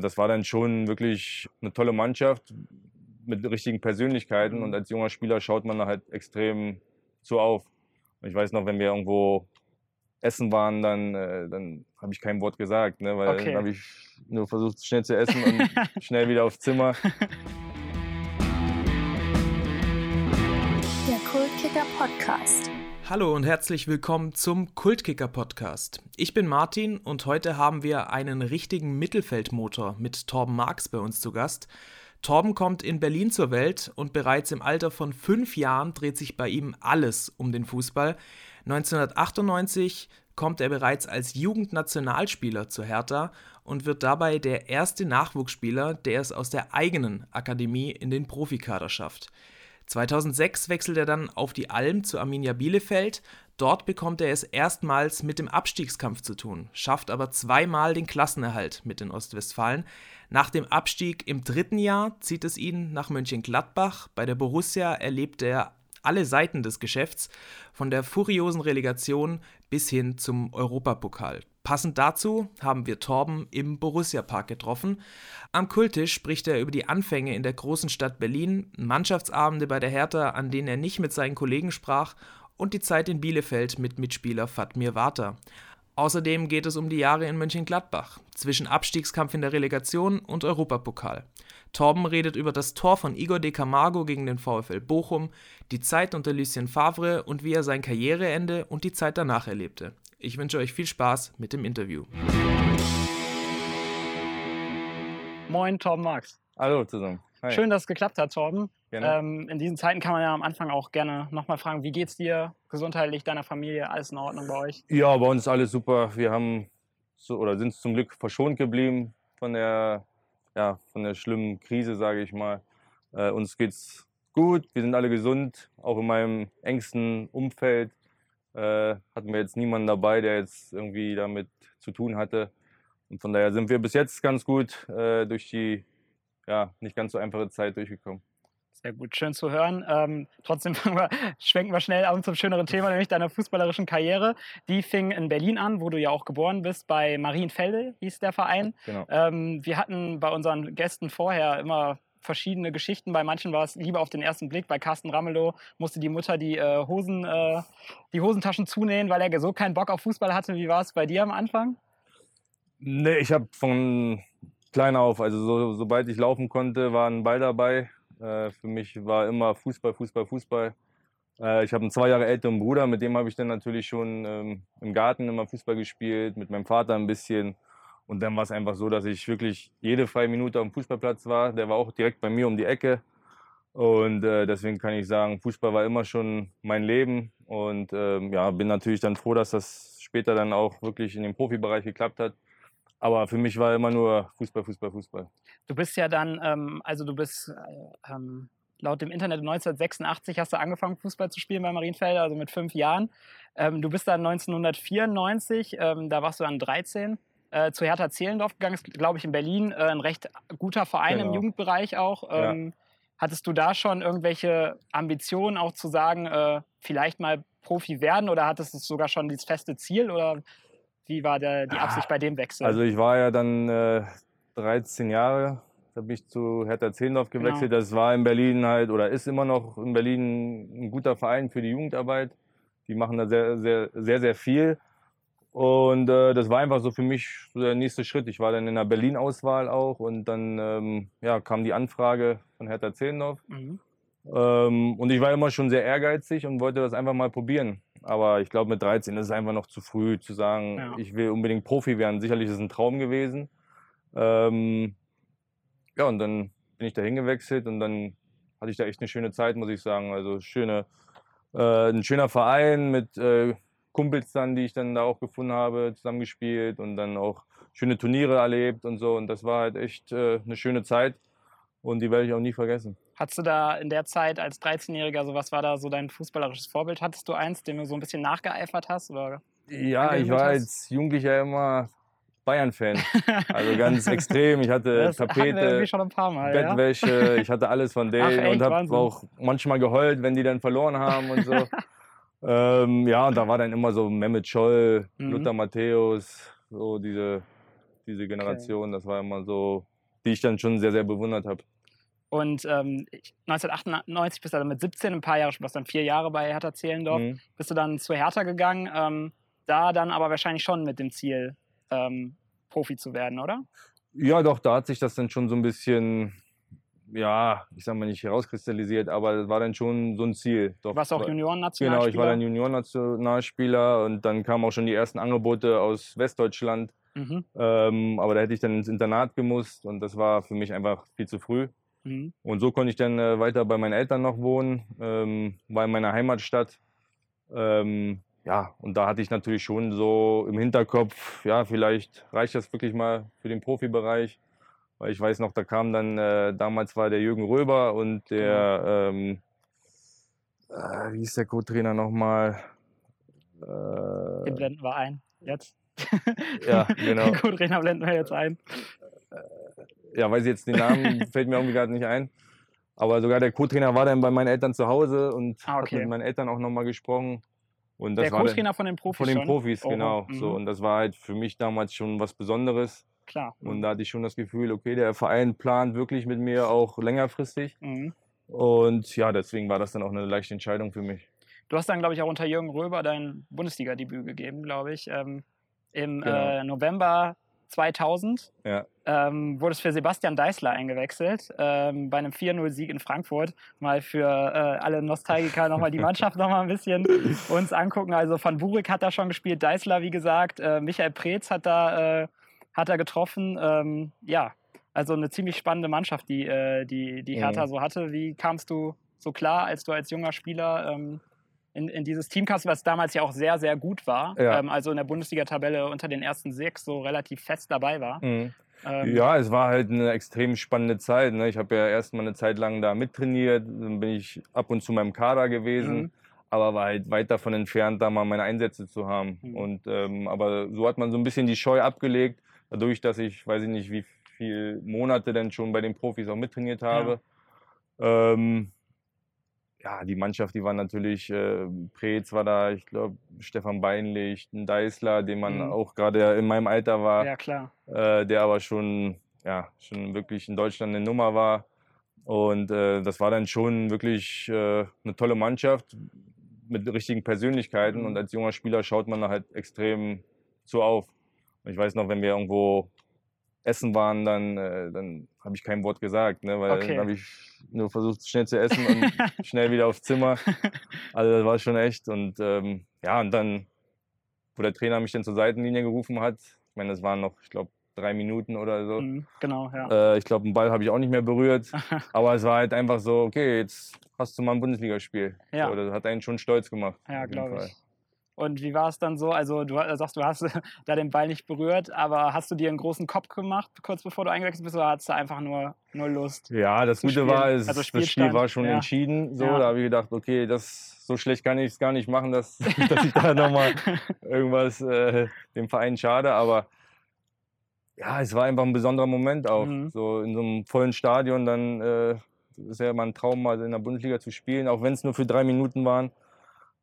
Das war dann schon wirklich eine tolle Mannschaft mit richtigen Persönlichkeiten und als junger Spieler schaut man da halt extrem so auf. Ich weiß noch, wenn wir irgendwo essen waren, dann, äh, dann habe ich kein Wort gesagt, ne? weil Okay. dann habe ich nur versucht, schnell zu essen und schnell wieder aufs Zimmer. Der Kultkicker Podcast. Hallo und herzlich willkommen zum Kultkicker Podcast. Ich bin Martin und heute haben wir einen richtigen Mittelfeldmotor mit Torben Marx bei uns zu Gast. Torben kommt in Berlin zur Welt und bereits im Alter von fünf Jahren dreht sich bei ihm alles um den Fußball. 1998 kommt er bereits als Jugendnationalspieler zu Hertha und wird dabei der erste Nachwuchsspieler, der es aus der eigenen Akademie in den Profikader schafft. 2006 wechselt er dann auf die Alm zu Arminia Bielefeld. Dort bekommt er es erstmals mit dem Abstiegskampf zu tun, schafft aber zweimal den Klassenerhalt mit den Ostwestfalen. Nach dem Abstieg im dritten Jahr zieht es ihn nach Mönchengladbach. Bei der Borussia erlebt er alle Seiten des Geschäfts, von der furiosen Relegation bis hin zum Europapokal. Passend dazu haben wir Torben im Borussia-Park getroffen. Am Kultisch spricht er über die Anfänge in der großen Stadt Berlin, Mannschaftsabende bei der Hertha, an denen er nicht mit seinen Kollegen sprach, und die Zeit in Bielefeld mit Mitspieler Fatmir Vata. Außerdem geht es um die Jahre in Mönchengladbach, zwischen Abstiegskampf in der Relegation und Europapokal. Torben redet über das Tor von Igor de Camargo gegen den VfL Bochum, die Zeit unter Lucien Favre und wie er sein Karriereende und die Zeit danach erlebte. Ich wünsche euch viel Spaß mit dem Interview. Moin, Torben Marx. Hallo zusammen. Hi. Schön, dass es geklappt hat, Torben. Gerne. Ähm, in diesen Zeiten kann man ja am Anfang auch gerne nochmal fragen, wie geht's dir gesundheitlich, deiner Familie, alles in Ordnung bei euch? Ja, bei uns ist alles super. Wir haben so, oder sind zum Glück verschont geblieben von der, ja, von der schlimmen Krise, sage ich mal. Äh, uns geht's gut, wir sind alle gesund, auch in meinem engsten Umfeld äh, hatten wir jetzt niemanden dabei, der jetzt irgendwie damit zu tun hatte. Und von daher sind wir bis jetzt ganz gut äh, durch die ja, nicht ganz so einfache Zeit durchgekommen. Sehr gut, schön zu hören. Ähm, trotzdem wir, schwenken wir schnell ab zum schöneren Thema, nämlich deiner fußballerischen Karriere. Die fing in Berlin an, wo du ja auch geboren bist, bei Marienfelde hieß der Verein. Genau. Ähm, wir hatten bei unseren Gästen vorher immer verschiedene Geschichten. Bei manchen war es Liebe auf den ersten Blick. Bei Carsten Ramelow musste die Mutter die, äh, Hosen, äh, die Hosentaschen zunähen, weil er so keinen Bock auf Fußball hatte. Wie war es bei dir am Anfang? Nee, ich habe von klein auf, also so, sobald ich laufen konnte, war ein Ball dabei. Äh, für mich war immer Fußball, Fußball, Fußball. Äh, ich habe einen zwei Jahre älteren Bruder, mit dem habe ich dann natürlich schon ähm, im Garten immer Fußball gespielt, mit meinem Vater ein bisschen. Und dann war es einfach so, dass ich wirklich jede freie Minute am Fußballplatz war. Der war auch direkt bei mir um die Ecke. Und äh, deswegen kann ich sagen, Fußball war immer schon mein Leben. Und ähm, ja, bin natürlich dann froh, dass das später dann auch wirklich in dem Profibereich geklappt hat. Aber für mich war immer nur Fußball, Fußball, Fußball. Du bist ja dann, ähm, also du bist äh, ähm, laut dem Internet 1986 hast du angefangen, Fußball zu spielen bei Marienfelde, also mit fünf Jahren. Ähm, du bist dann 1994, ähm, da warst du dann 13, äh, zu Hertha Zehlendorf gegangen, ist, glaube ich, in Berlin, äh, ein recht guter Verein im Genau. Jugendbereich auch. Ja. Ähm, Hattest du da schon irgendwelche Ambitionen, auch zu sagen, äh, vielleicht mal Profi werden oder hattest du sogar schon dieses feste Ziel oder wie war der, die Ah, Absicht bei dem Wechsel? Also ich war ja dann äh, 13 Jahre, da bin ich zu Hertha Zehlendorf Genau. gewechselt. Das war in Berlin halt oder ist immer noch in Berlin ein guter Verein für die Jugendarbeit. Die machen da sehr, sehr, sehr, sehr viel. Und äh, das war einfach so für mich so der nächste Schritt. Ich war dann in der Berlin-Auswahl auch und dann ähm, ja, kam die Anfrage von Hertha Zehlendorf. mhm. Ähm, und ich war immer schon sehr ehrgeizig und wollte das einfach mal probieren. Aber ich glaube, mit 13 ist es einfach noch zu früh zu sagen, Ja. ich will unbedingt Profi werden. Sicherlich ist es ein Traum gewesen. Ähm, ja, und dann bin ich da hingewechselt und dann hatte ich da echt eine schöne Zeit, muss ich sagen. Also schöne, äh, ein schöner Verein mit äh, Kumpels dann, die ich dann da auch gefunden habe, zusammengespielt und dann auch schöne Turniere erlebt und so. Und das war halt echt äh, eine schöne Zeit und die werde ich auch nie vergessen. Hattest du da in der Zeit als 13-Jähriger, so was war da so dein fußballerisches Vorbild? Hattest du eins, dem du so ein bisschen nachgeeifert hast? Oder? Ja, ich war hast? als Jugendlicher immer Bayern-Fan. Also ganz extrem. Ich hatte das Tapete, irgendwie schon ein paar Mal. Ja? Bettwäsche, ich hatte alles von denen Ach, echt? und habe auch manchmal geheult, wenn die dann verloren haben und so. ähm, ja, und da war dann immer so Mehmet Scholl, Mhm. Lothar Matthäus, so diese, diese Generation. Das war immer so, die ich dann schon sehr, sehr bewundert habe. Und ähm, 1998 bist du dann mit 17, ein paar Jahre, du warst dann vier Jahre bei Hertha Zehlendorf, Mhm. bist du dann zu Hertha gegangen. Ähm, da dann aber wahrscheinlich schon mit dem Ziel, ähm, Profi zu werden, oder? Ja, doch, da hat sich das dann schon so ein bisschen, ja, ich sag mal nicht herauskristallisiert, aber das war dann schon so ein Ziel. Doch, Du warst auch Junioren-Nationalspieler. Genau, ich war dann Juniorennationalspieler und dann kamen auch schon die ersten Angebote aus Westdeutschland. Mhm. Ähm, aber da hätte ich dann ins Internat gemusst und das war für mich einfach viel zu früh. Mhm. Und so konnte ich dann äh, weiter bei meinen Eltern noch wohnen, ähm, war in meiner Heimatstadt. Ähm, ja, und da hatte ich natürlich schon so im Hinterkopf, ja, vielleicht reicht das wirklich mal für den Profibereich. Weil ich weiß noch, da kam dann, äh, damals war der Jürgen Röber und der, ähm, äh, wie hieß der Co-Trainer nochmal? Den Äh, blenden wir ein. Jetzt. Ja, genau. Den Co-Trainer blenden wir jetzt ein. ja, weiß ich jetzt den Namen, fällt mir irgendwie gerade nicht ein. Aber sogar der Co-Trainer war dann bei meinen Eltern zu Hause und Ah, okay. hat mit meinen Eltern auch nochmal gesprochen. Und das Der Co-Trainer von den Profis von den? Profis, Oh, genau. mhm. So, und das war halt für mich damals schon was Besonderes. Klar. Und da hatte ich schon das Gefühl, okay, der Verein plant wirklich mit mir auch längerfristig. Mhm. Und ja, deswegen war das dann auch eine leichte Entscheidung für mich. Du hast dann, glaube ich, auch unter Jürgen Röber dein Bundesliga-Debüt gegeben, glaube ich. Ähm, Im Genau. äh, November 2000 Ja. ähm, wurde es für Sebastian Deißler eingewechselt, ähm, bei einem 4-0-Sieg in Frankfurt. Mal für äh, alle Nostalgiker nochmal die Mannschaft nochmal ein bisschen uns angucken. Also Van Burik hat da schon gespielt, Deißler, wie gesagt, äh, Michael Preetz hat da, äh, hat da getroffen. Ähm, ja, also eine ziemlich spannende Mannschaft, die, äh, die, die Mhm. Hertha so hatte. Wie kamst du so klar, als du als junger Spieler ähm, in, in dieses Team kamst, was damals ja auch sehr, sehr gut war? Ja. Ähm, also in der Bundesliga-Tabelle unter den ersten sechs so relativ fest dabei war. Ähm, Ja, es war halt eine extrem spannende Zeit. Ne? Ich habe ja erst mal eine Zeit lang da mittrainiert, dann bin ich ab und zu im Kader gewesen, Mhm. aber war halt weit davon entfernt, da mal meine Einsätze zu haben. Mhm. Und, ähm, aber so hat man so ein bisschen die Scheu abgelegt, dadurch, dass ich, weiß ich nicht, wie viele Monate denn schon bei den Profis auch mittrainiert habe. Ähm, ja, die Mannschaft, die war natürlich, äh, Preetz war da, ich glaube, Stefan Beinlich, ein Deißler, den man Mhm. auch gerade in meinem Alter war ja, klar. äh, der aber schon, ja, schon wirklich in Deutschland eine Nummer war. Und äh, das war dann schon wirklich äh, eine tolle Mannschaft mit richtigen Persönlichkeiten. Mhm. Und als junger Spieler schaut man da halt extrem so auf. Und ich weiß noch, wenn wir irgendwo essen waren, dann, äh, dann habe ich kein Wort gesagt, ne? weil Okay. dann habe ich nur versucht, schnell zu essen und schnell wieder aufs Zimmer. Also das war schon echt. Und ähm, ja, und dann, wo der Trainer mich dann zur Seitenlinie gerufen hat, ich meine, das waren noch, ich glaube, drei Minuten oder so. Mhm, genau, ja. Äh, ich glaube, einen Ball habe ich auch nicht mehr berührt. Aber es war halt einfach so, okay, jetzt hast du mal ein Bundesligaspiel. Ja. So, das hat einen schon stolz gemacht. Ja, glaube ich. Und wie war es dann so? Also du sagst, du hast da den Ball nicht berührt, aber hast du dir einen großen Kopf gemacht, kurz bevor du eingewechselt bist, oder hattest du einfach nur, nur Lust? Ja, das Gute spielen. war, es, Also das Spiel war schon ja. entschieden. So, Ja. da habe ich gedacht, okay, das, so schlecht kann ich es gar nicht machen, dass, dass ich da nochmal irgendwas äh, dem Verein schade. Aber ja, es war einfach ein besonderer Moment auch. Mhm. So in so einem vollen Stadion, dann äh, ist ja immer ein Traum, mal in der Bundesliga zu spielen, auch wenn es nur für drei Minuten waren.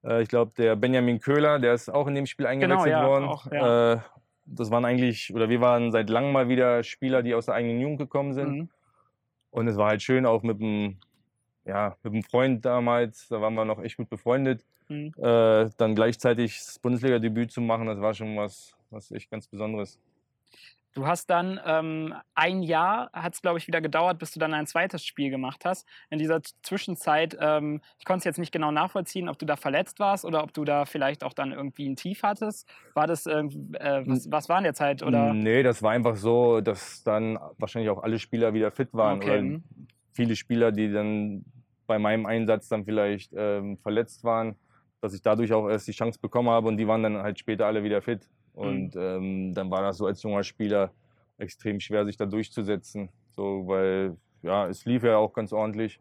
Äh, ich glaube, der Benjamin Köhler, der ist auch in dem Spiel eingewechselt ja, worden. auch, ja. äh, das waren eigentlich, oder wir waren seit langem mal wieder Spieler, die aus der eigenen Jugend gekommen sind. Mhm. Und es war halt schön, auch mit einem, ja, mit einem Freund damals, da waren wir noch echt gut befreundet, Mhm. äh, dann gleichzeitig das Bundesliga-Debüt zu machen, das war schon was, was echt ganz Besonderes. Du hast dann ähm, ein Jahr, hat es glaube ich wieder gedauert, bis du dann ein zweites Spiel gemacht hast. In dieser Zwischenzeit, ähm, ich konnte es jetzt nicht genau nachvollziehen, ob du da verletzt warst oder ob du da vielleicht auch dann irgendwie ein Tief hattest. War das, äh, was, was war in der Zeit? Oder? Nee, das war einfach so, dass dann wahrscheinlich auch alle Spieler wieder fit waren. Okay, Oder viele Spieler, die dann bei meinem Einsatz dann vielleicht ähm, verletzt waren, dass ich dadurch auch erst die Chance bekommen habe und die waren dann halt später alle wieder fit. Und ähm, dann war das so als junger Spieler extrem schwer, sich da durchzusetzen. So, weil ja, es lief ja auch ganz ordentlich.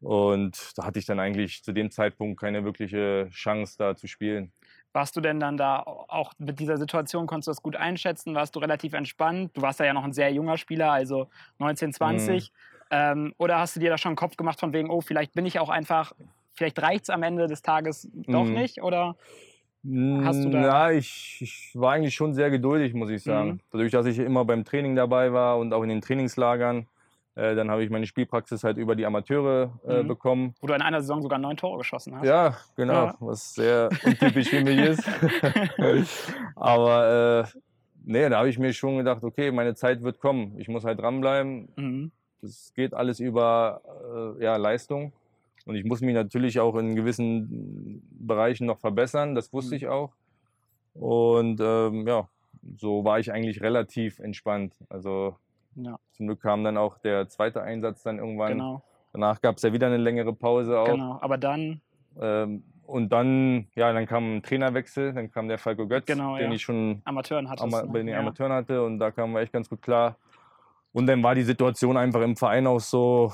Und da hatte ich dann eigentlich zu dem Zeitpunkt keine wirkliche Chance, da zu spielen. Warst du denn dann da auch mit dieser Situation, konntest du das gut einschätzen? Warst du relativ entspannt? Du warst ja noch ein sehr junger Spieler, also 19, 20. Mhm. Ähm, oder hast du dir da schon einen Kopf gemacht von wegen, oh, vielleicht bin ich auch einfach, vielleicht reicht es am Ende des Tages doch Mhm. nicht? Oder? Hast du da- Ja, ich, ich war eigentlich schon sehr geduldig, muss ich sagen. Mhm. Dadurch, dass ich immer beim Training dabei war und auch in den Trainingslagern, äh, dann habe ich meine Spielpraxis halt über die Amateure äh, Mhm. bekommen. Wo du in einer Saison sogar neun Tore geschossen hast. Ja, genau, Ja. was sehr untypisch für mich ist. Aber äh, nee, da habe ich mir schon gedacht, okay, meine Zeit wird kommen. Ich muss halt dranbleiben. Mhm. Das geht alles über äh, ja, Leistung. Und ich muss mich natürlich auch in gewissen Bereichen noch verbessern. Das wusste Mhm. ich auch. Und ähm, ja, so war ich eigentlich relativ entspannt. Also Ja, zum Glück kam dann auch der zweite Einsatz dann irgendwann. genau, Danach gab es ja wieder eine längere Pause auch. genau. Aber dann, Ähm, und dann, ja, dann kam ein Trainerwechsel, dann kam der Falco Götz, Genau, den ja. ich schon Amateuren hattest Ama bei den ja. Amateuren hatte und da kamen wir echt ganz gut klar. Und dann war die Situation einfach im Verein auch so,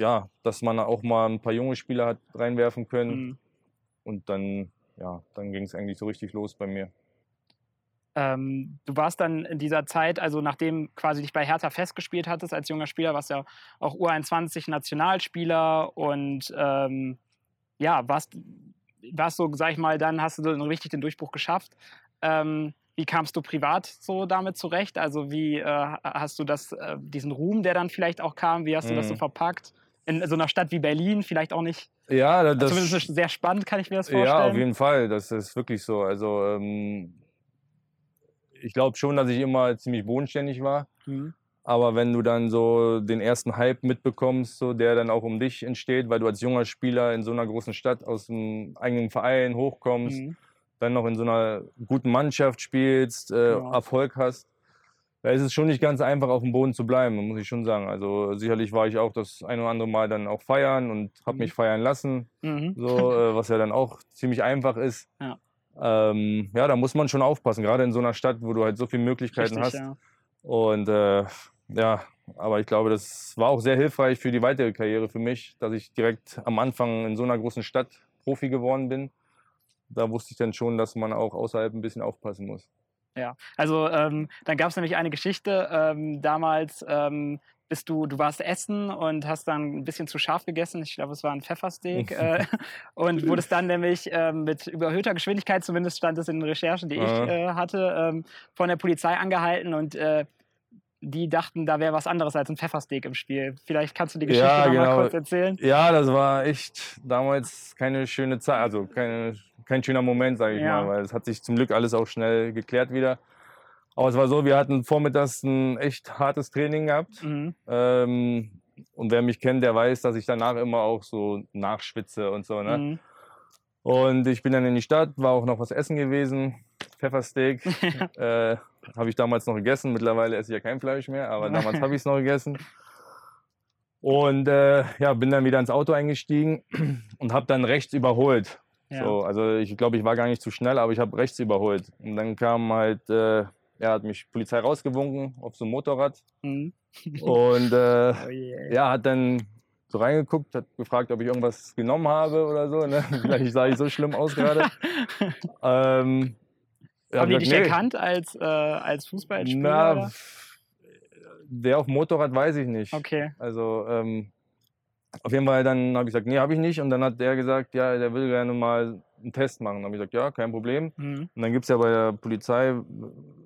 ja, dass man auch mal ein paar junge Spieler hat reinwerfen können. Mhm. Und dann, ja, dann ging es eigentlich so richtig los bei mir. Ähm, du warst dann in dieser Zeit, also nachdem quasi dich bei Hertha festgespielt hattest als junger Spieler, warst ja auch U21 Nationalspieler und ähm, ja, warst, warst so, sag ich mal, dann hast du so richtig den Durchbruch geschafft. Ähm, wie kamst du privat so damit zurecht? Also wie äh, hast du das, äh, diesen Ruhm, der dann vielleicht auch kam, wie hast du das so Mhm. verpackt? In so einer Stadt wie Berlin, vielleicht auch nicht, Ja, da- das, zumindest sehr spannend, kann ich mir das vorstellen. ja, auf jeden Fall. Das ist wirklich so. Also ähm, ich glaube schon, dass ich immer ziemlich bodenständig war. Mhm. Aber wenn du dann so den ersten Hype mitbekommst, so, der dann auch um dich entsteht, weil du als junger Spieler in so einer großen Stadt aus dem eigenen Verein hochkommst, Mhm. dann noch in so einer guten Mannschaft spielst, äh, Genau. Erfolg hast, da ist es schon nicht ganz einfach, auf dem Boden zu bleiben, muss ich schon sagen. Also sicherlich war ich auch das ein oder andere Mal dann auch feiern und habe Mhm. mich feiern lassen, Mhm. so, äh, was ja dann auch ziemlich einfach ist. Ja. Ähm, ja, da muss man schon aufpassen, gerade in so einer Stadt, wo du halt so viele Möglichkeiten Richtig, hast. ja. Und äh, ja, aber ich glaube, das war auch sehr hilfreich für die weitere Karriere für mich, dass ich direkt am Anfang in so einer großen Stadt Profi geworden bin. Da wusste ich dann schon, dass man auch außerhalb ein bisschen aufpassen muss. Ja, also ähm, dann gab es nämlich eine Geschichte. Ähm, damals ähm, bist du, du warst essen und hast dann ein bisschen zu scharf gegessen. Ich glaube, es war ein Pfeffersteak. äh, und wurdest dann nämlich ähm, mit überhöhter Geschwindigkeit, zumindest stand es in den Recherchen, die ich Aha. äh, hatte, ähm, von der Polizei angehalten und äh, die dachten, da wäre was anderes als ein Pfeffersteak im Spiel. Vielleicht kannst du die Geschichte Ja, noch mal genau. kurz erzählen. Ja, das war echt damals keine schöne Zeit, also keine, kein schöner Moment, sage ich Ja. mal, weil es hat sich zum Glück alles auch schnell geklärt wieder. Aber es war so, wir hatten vormittags ein echt hartes Training gehabt. Mhm. Ähm, und wer mich kennt, der weiß, dass ich danach immer auch so nachschwitze und so. Ne? Mhm. Und ich bin dann in die Stadt, war auch noch was essen gewesen. Pfeffersteak äh, habe ich damals noch gegessen. Mittlerweile esse ich ja kein Fleisch mehr, aber damals habe ich es noch gegessen. Und äh, ja, bin dann wieder ins Auto eingestiegen und habe dann rechts überholt. Ja. So, also ich glaube, ich war gar nicht zu schnell, aber ich habe rechts überholt. Und dann kam halt, äh, ja, hat mich Polizei rausgewunken auf so einem Motorrad. Mhm. Und äh, Oh je. ja, hat dann so reingeguckt, hat gefragt, ob ich irgendwas genommen habe oder so. Ne? Vielleicht sah ich so schlimm aus gerade. ähm, Haben die gesagt, dich nee. erkannt als, äh, als Fußballspieler? Na, wer auf Motorrad, weiß ich nicht. Okay. Also ähm, auf jeden Fall dann habe ich gesagt, nee, habe ich nicht. Und dann hat der gesagt, ja, der will gerne mal einen Test machen. Dann habe ich gesagt, ja, kein Problem. Mhm. Und dann gibt es ja bei der Polizei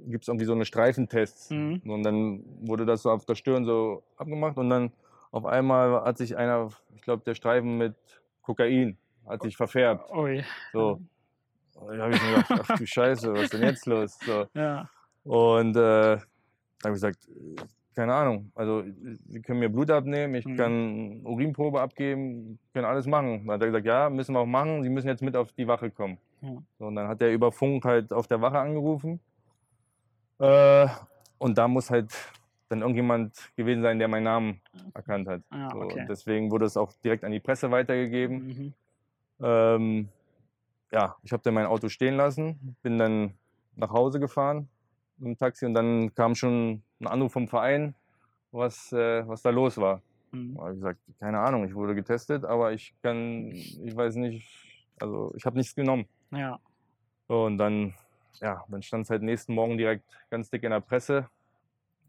gibt's irgendwie so eine Streifentests. Mhm. Und dann wurde das so auf der Stirn so abgemacht. Und dann auf einmal hat sich einer, ich glaube, der Streifen mit Kokain hat sich verfärbt. Ui. So. Und da habe ich mir gedacht, ach du Scheiße, was ist denn jetzt los? So. Ja. Und äh, da habe ich gesagt, keine Ahnung, also Sie können mir Blut abnehmen, ich Mhm. kann Urinprobe abgeben, können alles machen. Dann hat er gesagt, ja, müssen wir auch machen, Sie müssen jetzt mit auf die Wache kommen. Ja. So, und dann hat er über Funk halt auf der Wache angerufen. Äh, und da muss halt dann irgendjemand gewesen sein, der meinen Namen erkannt hat. Ah, So, okay. und deswegen wurde es auch direkt an die Presse weitergegeben. Mhm. Ähm, ja, ich habe dann mein Auto stehen lassen, bin dann nach Hause gefahren dem Taxi und dann kam schon ein Anruf vom Verein, was, äh, was da los war. Mhm. Ich gesagt, keine Ahnung, ich wurde getestet, aber ich kann, ich weiß nicht, also ich habe nichts genommen. Ja. So, und dann, ja, dann stand es halt nächsten Morgen direkt ganz dick in der Presse.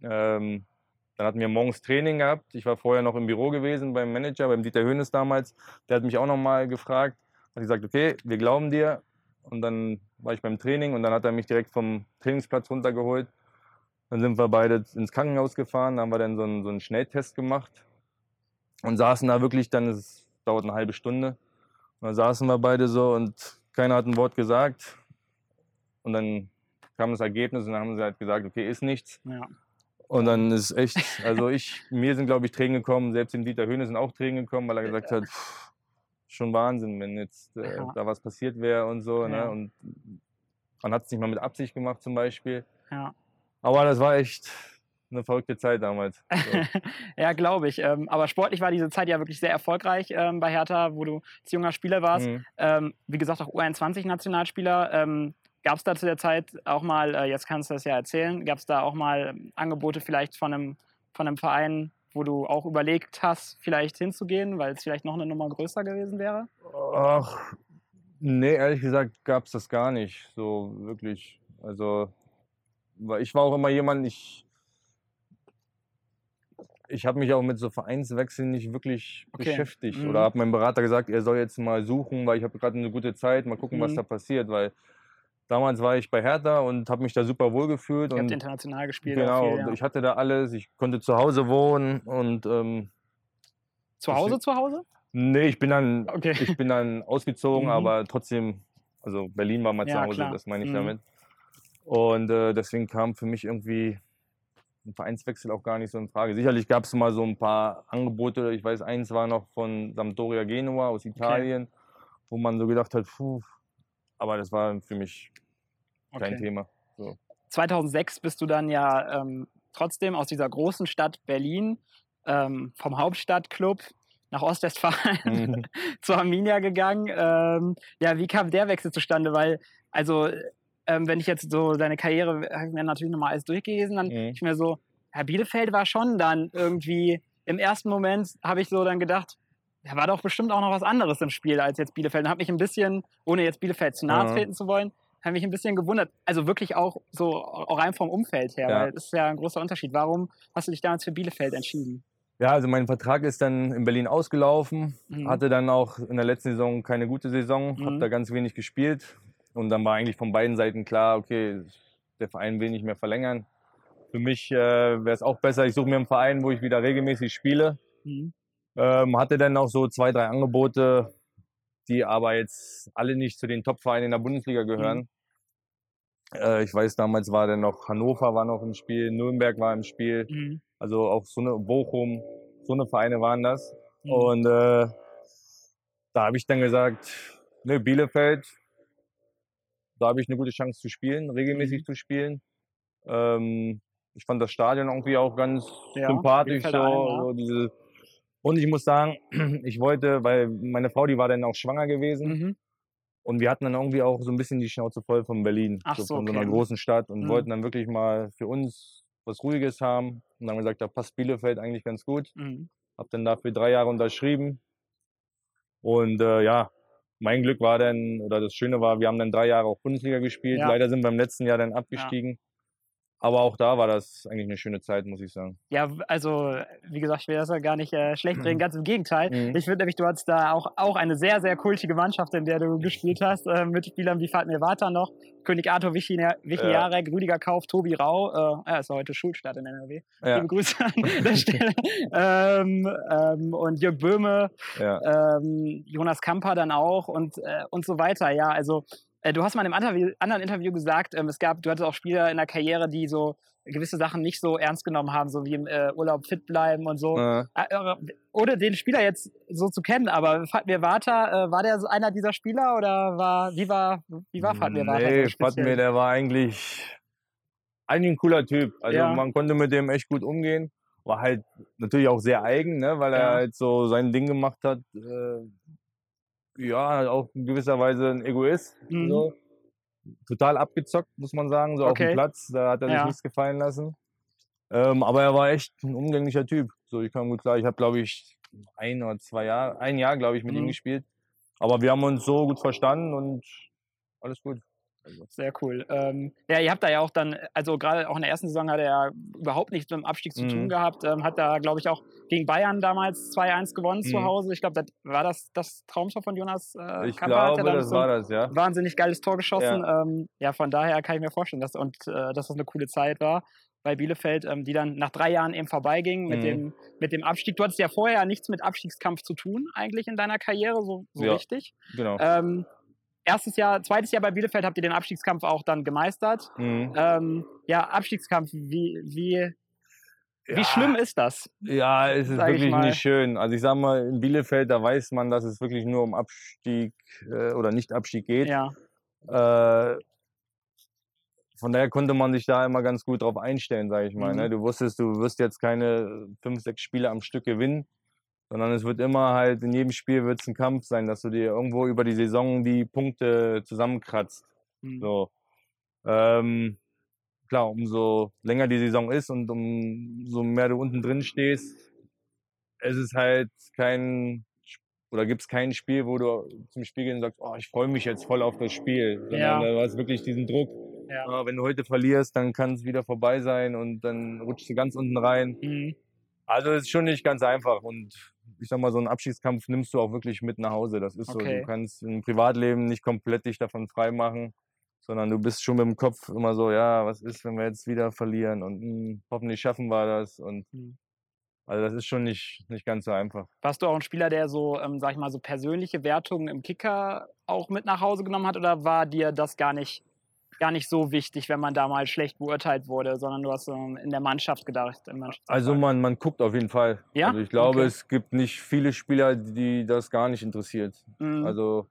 Ähm, dann hatten wir morgens Training gehabt. Ich war vorher noch im Büro gewesen beim Manager, beim Dieter Höhnes damals. Der hat mich auch nochmal gefragt. Hat gesagt, okay, wir glauben dir. Und dann war ich beim Training und dann hat er mich direkt vom Trainingsplatz runtergeholt. Dann sind wir beide ins Krankenhaus gefahren, da haben wir dann so einen, so einen Schnelltest gemacht und saßen da wirklich, dann es dauert eine halbe Stunde. Und dann saßen wir beide so und keiner hat ein Wort gesagt. Und dann kam das Ergebnis und dann haben sie halt gesagt, okay, ist nichts. Ja. Und dann ist echt, also ich, mir sind glaube ich Tränen gekommen, selbst dem Dieter Höhne sind auch Tränen gekommen, weil er gesagt hat, pff, schon Wahnsinn, wenn jetzt äh, da was passiert wäre und so. Ne? Und man hat es nicht mal mit Absicht gemacht zum Beispiel. Aber das war echt eine verrückte Zeit damals. So. ja, glaube ich. Ähm, aber sportlich war diese Zeit ja wirklich sehr erfolgreich ähm, bei Hertha, wo du als junger Spieler warst. Mhm. Ähm, wie gesagt, auch U21-Nationalspieler. Ähm, Gab es da zu der Zeit auch mal, äh, jetzt kannst du das ja erzählen, gab es da auch mal Angebote vielleicht von einem, von einem Verein, wo du auch überlegt hast, vielleicht hinzugehen, weil es vielleicht noch eine Nummer größer gewesen wäre? Ach, nee, ehrlich gesagt gab es das gar nicht. So wirklich. Also, ich war auch immer jemand, ich. Ich habe mich auch mit so Vereinswechseln nicht wirklich Okay. beschäftigt. Mhm. Oder habe meinem Berater gesagt, er soll jetzt mal suchen, weil ich habe gerade eine gute Zeit, mal gucken, was Mhm. da passiert. Weil damals war ich bei Hertha und habe mich da super wohl gefühlt. Ihr habt Und international gespielt. genau, viel, ja. ich hatte da alles. Ich konnte zu Hause wohnen und ähm, Zu Hause, zu Hause? nee, ich bin dann Okay. ich bin dann ausgezogen, Mhm. aber trotzdem, also Berlin war mal Ja, zu Hause, klar. das meine ich Mhm. damit. Und äh, deswegen kam für mich irgendwie ein Vereinswechsel auch gar nicht so in Frage. Sicherlich gab es mal so ein paar Angebote. Ich weiß, eins war noch von Sampdoria Genua aus Italien, wo man so gedacht hat, puh, aber das war für mich kein Okay. Thema. 2006 bist du dann ja ähm, trotzdem aus dieser großen Stadt Berlin ähm, vom Hauptstadtclub nach Ostwestfalen Mhm. zu Arminia gegangen. Ähm, ja, wie kam der Wechsel zustande? Weil, also, ähm, wenn ich jetzt so deine Karriere, habe ich mir natürlich nochmal alles durchgelesen, dann Mhm. ich mir so, Herr Bielefeld war schon dann irgendwie, im ersten Moment habe ich so dann gedacht, da war doch bestimmt auch noch was anderes im Spiel als jetzt Bielefeld. Und habe mich ein bisschen, ohne jetzt Bielefeld zu nahe Ja. treten zu wollen, habe mich ein bisschen gewundert. Also wirklich auch so auch rein vom Umfeld her, Ja. weil das ist ja ein großer Unterschied. Warum hast du dich damals für Bielefeld entschieden? Ja, also mein Vertrag ist dann in Berlin ausgelaufen. Mhm. Hatte dann auch in der letzten Saison keine gute Saison, Mhm. habe da ganz wenig gespielt. Und dann war eigentlich von beiden Seiten klar, okay, der Verein will nicht mehr verlängern. Für mich äh, wäre es auch besser, ich suche mir einen Verein, wo ich wieder regelmäßig spiele. Mhm. Ähm, hatte dann auch so zwei, drei Angebote, die aber jetzt alle nicht zu den Top-Vereinen in der Bundesliga gehören. Äh, ich weiß, damals war dann noch Hannover war noch im Spiel, Nürnberg war im Spiel. Mhm. Also auch so eine Bochum, so eine Vereine waren das. Mhm. Und äh, da habe ich dann gesagt, ne, Bielefeld, da habe ich eine gute Chance zu spielen, regelmäßig Mhm. zu spielen. Ähm, ich fand das Stadion irgendwie auch ganz Ja, sympathisch. So, so diese und ich muss sagen, ich wollte, weil meine Frau, die war dann auch schwanger gewesen Mhm. und wir hatten dann irgendwie auch so ein bisschen die Schnauze voll von Berlin, Ach so so, von so okay. einer großen Stadt und Mhm. wollten dann wirklich mal für uns was Ruhiges haben. Und dann haben wir gesagt, da passt Bielefeld eigentlich ganz gut. Mhm. Habe dann dafür drei Jahre unterschrieben. Und äh, ja, mein Glück war dann, oder das Schöne war, wir haben dann drei Jahre auch Bundesliga gespielt. Ja. Leider sind wir im letzten Jahr dann abgestiegen. Aber auch da war das eigentlich eine schöne Zeit, muss ich sagen. Ja, also wie gesagt, ich will das ja gar nicht äh, schlecht reden, ganz im Gegenteil. Mhm. Ich finde nämlich, du hattest da auch, auch eine sehr, sehr kultige Mannschaft, in der du gespielt hast, äh, mit Spielern wie Fatmir Vata noch, König Arthur Wichina- Wichiarek, Rüdiger Kauf, Tobi Rau, äh, er ist heute Schulstart in NRW. Ja, Liebe Grüße an der Stelle. ähm, ähm, und Jörg Böhme, ja. ähm, Jonas Kamper dann auch und, äh, und so weiter. Ja, also du hast mal in einem Interview, anderen Interview gesagt, ähm, es gab, du hattest auch Spieler in der Karriere, die so gewisse Sachen nicht so ernst genommen haben, so wie im äh, Urlaub fit bleiben und so. Äh, Äh, äh, ohne den Spieler jetzt so zu kennen, aber Fatmir Vata, äh, war der einer dieser Spieler oder war, wie war, wie war Fatmir Vata? Nee, so? Fatmir, der war eigentlich, eigentlich ein cooler Typ. Also Ja. man konnte mit dem echt gut umgehen. War halt natürlich auch sehr eigen, ne, weil er Ja. halt so sein Ding gemacht hat. Ja, auch in gewisser Weise ein Egoist. Mhm. So. Total abgezockt, muss man sagen, so auf Okay. dem Platz. Da hat er sich Ja. nichts gefallen lassen. Ähm, aber er war echt ein umgänglicher Typ. So, ich kam gut klar. Ich habe, glaube ich, ein oder zwei Jahre, ein Jahr, glaube ich, mit ihm Mhm. gespielt. Aber wir haben uns so gut verstanden und alles gut. Sehr cool. Ähm, ja, ihr habt da ja auch dann, also gerade auch in der ersten Saison hat er ja überhaupt nichts mit dem Abstieg zu tun Mhm. gehabt. Ähm, hat da, glaube ich, auch gegen Bayern damals 2-1 gewonnen zu Mhm. Hause. Ich glaube, das war das das Traumtor von Jonas äh, Ich Kappa? Glaube, das so war das, ja. Wahnsinnig geiles Tor geschossen. Ja, ähm, ja von daher kann ich mir vorstellen, dass, und, äh, dass das eine coole Zeit war bei Bielefeld, ähm, die dann nach drei Jahren eben vorbeiging mit, Mhm. dem, mit dem Abstieg. Du hattest ja vorher nichts mit Abstiegskampf zu tun, eigentlich in deiner Karriere, so, so Ja. richtig. Genau. Ähm, erstes Jahr, zweites Jahr bei Bielefeld habt ihr den Abstiegskampf auch dann gemeistert. Mhm. Ähm, ja, Abstiegskampf, wie, wie, wie Ja. schlimm ist das? Ja, es ist wirklich nicht schön. Also ich sag mal, in Bielefeld, da weiß man, dass es wirklich nur um Abstieg äh, oder Nicht-Abstieg geht. Ja, Äh, von daher konnte man sich da immer ganz gut drauf einstellen, sage ich mal. Mhm. Ne? Du wusstest, du wirst jetzt keine fünf, sechs Spiele am Stück gewinnen, sondern es wird immer halt, in jedem Spiel wird es ein Kampf sein, dass du dir irgendwo über die Saison die Punkte zusammenkratzt. hm, So. Ähm, klar, umso länger die Saison ist und umso mehr du unten drin stehst, es ist halt kein oder gibt es kein Spiel, wo du zum Spiel gehst und sagst, oh, ich freue mich jetzt voll auf das Spiel. Sondern Ja. du hast wirklich diesen Druck. Ja. ah, wenn du heute verlierst, dann kann es wieder vorbei sein und dann rutschst du ganz unten rein. hm, Also es ist schon nicht ganz einfach und ich sag mal, so einen Abschiedskampf nimmst du auch wirklich mit nach Hause. Das ist so. Okay. Du kannst im Privatleben nicht komplett dich davon frei machen, sondern du bist schon mit dem Kopf immer so, ja, was ist, wenn wir jetzt wieder verlieren und hm, hoffentlich schaffen wir das und hm. also das ist schon nicht, nicht ganz so einfach. Warst du auch ein Spieler, der so, ähm, sag ich mal, so persönliche Wertungen im Kicker auch mit nach Hause genommen hat oder war dir das gar nicht, gar nicht so wichtig, wenn man da mal schlecht beurteilt wurde, sondern du hast ähm, in der Mannschaft gedacht? Im Also man, man guckt auf jeden Fall. Ja? Also ich glaube, Okay. es gibt nicht viele Spieler, die das gar nicht interessiert. Mhm. Also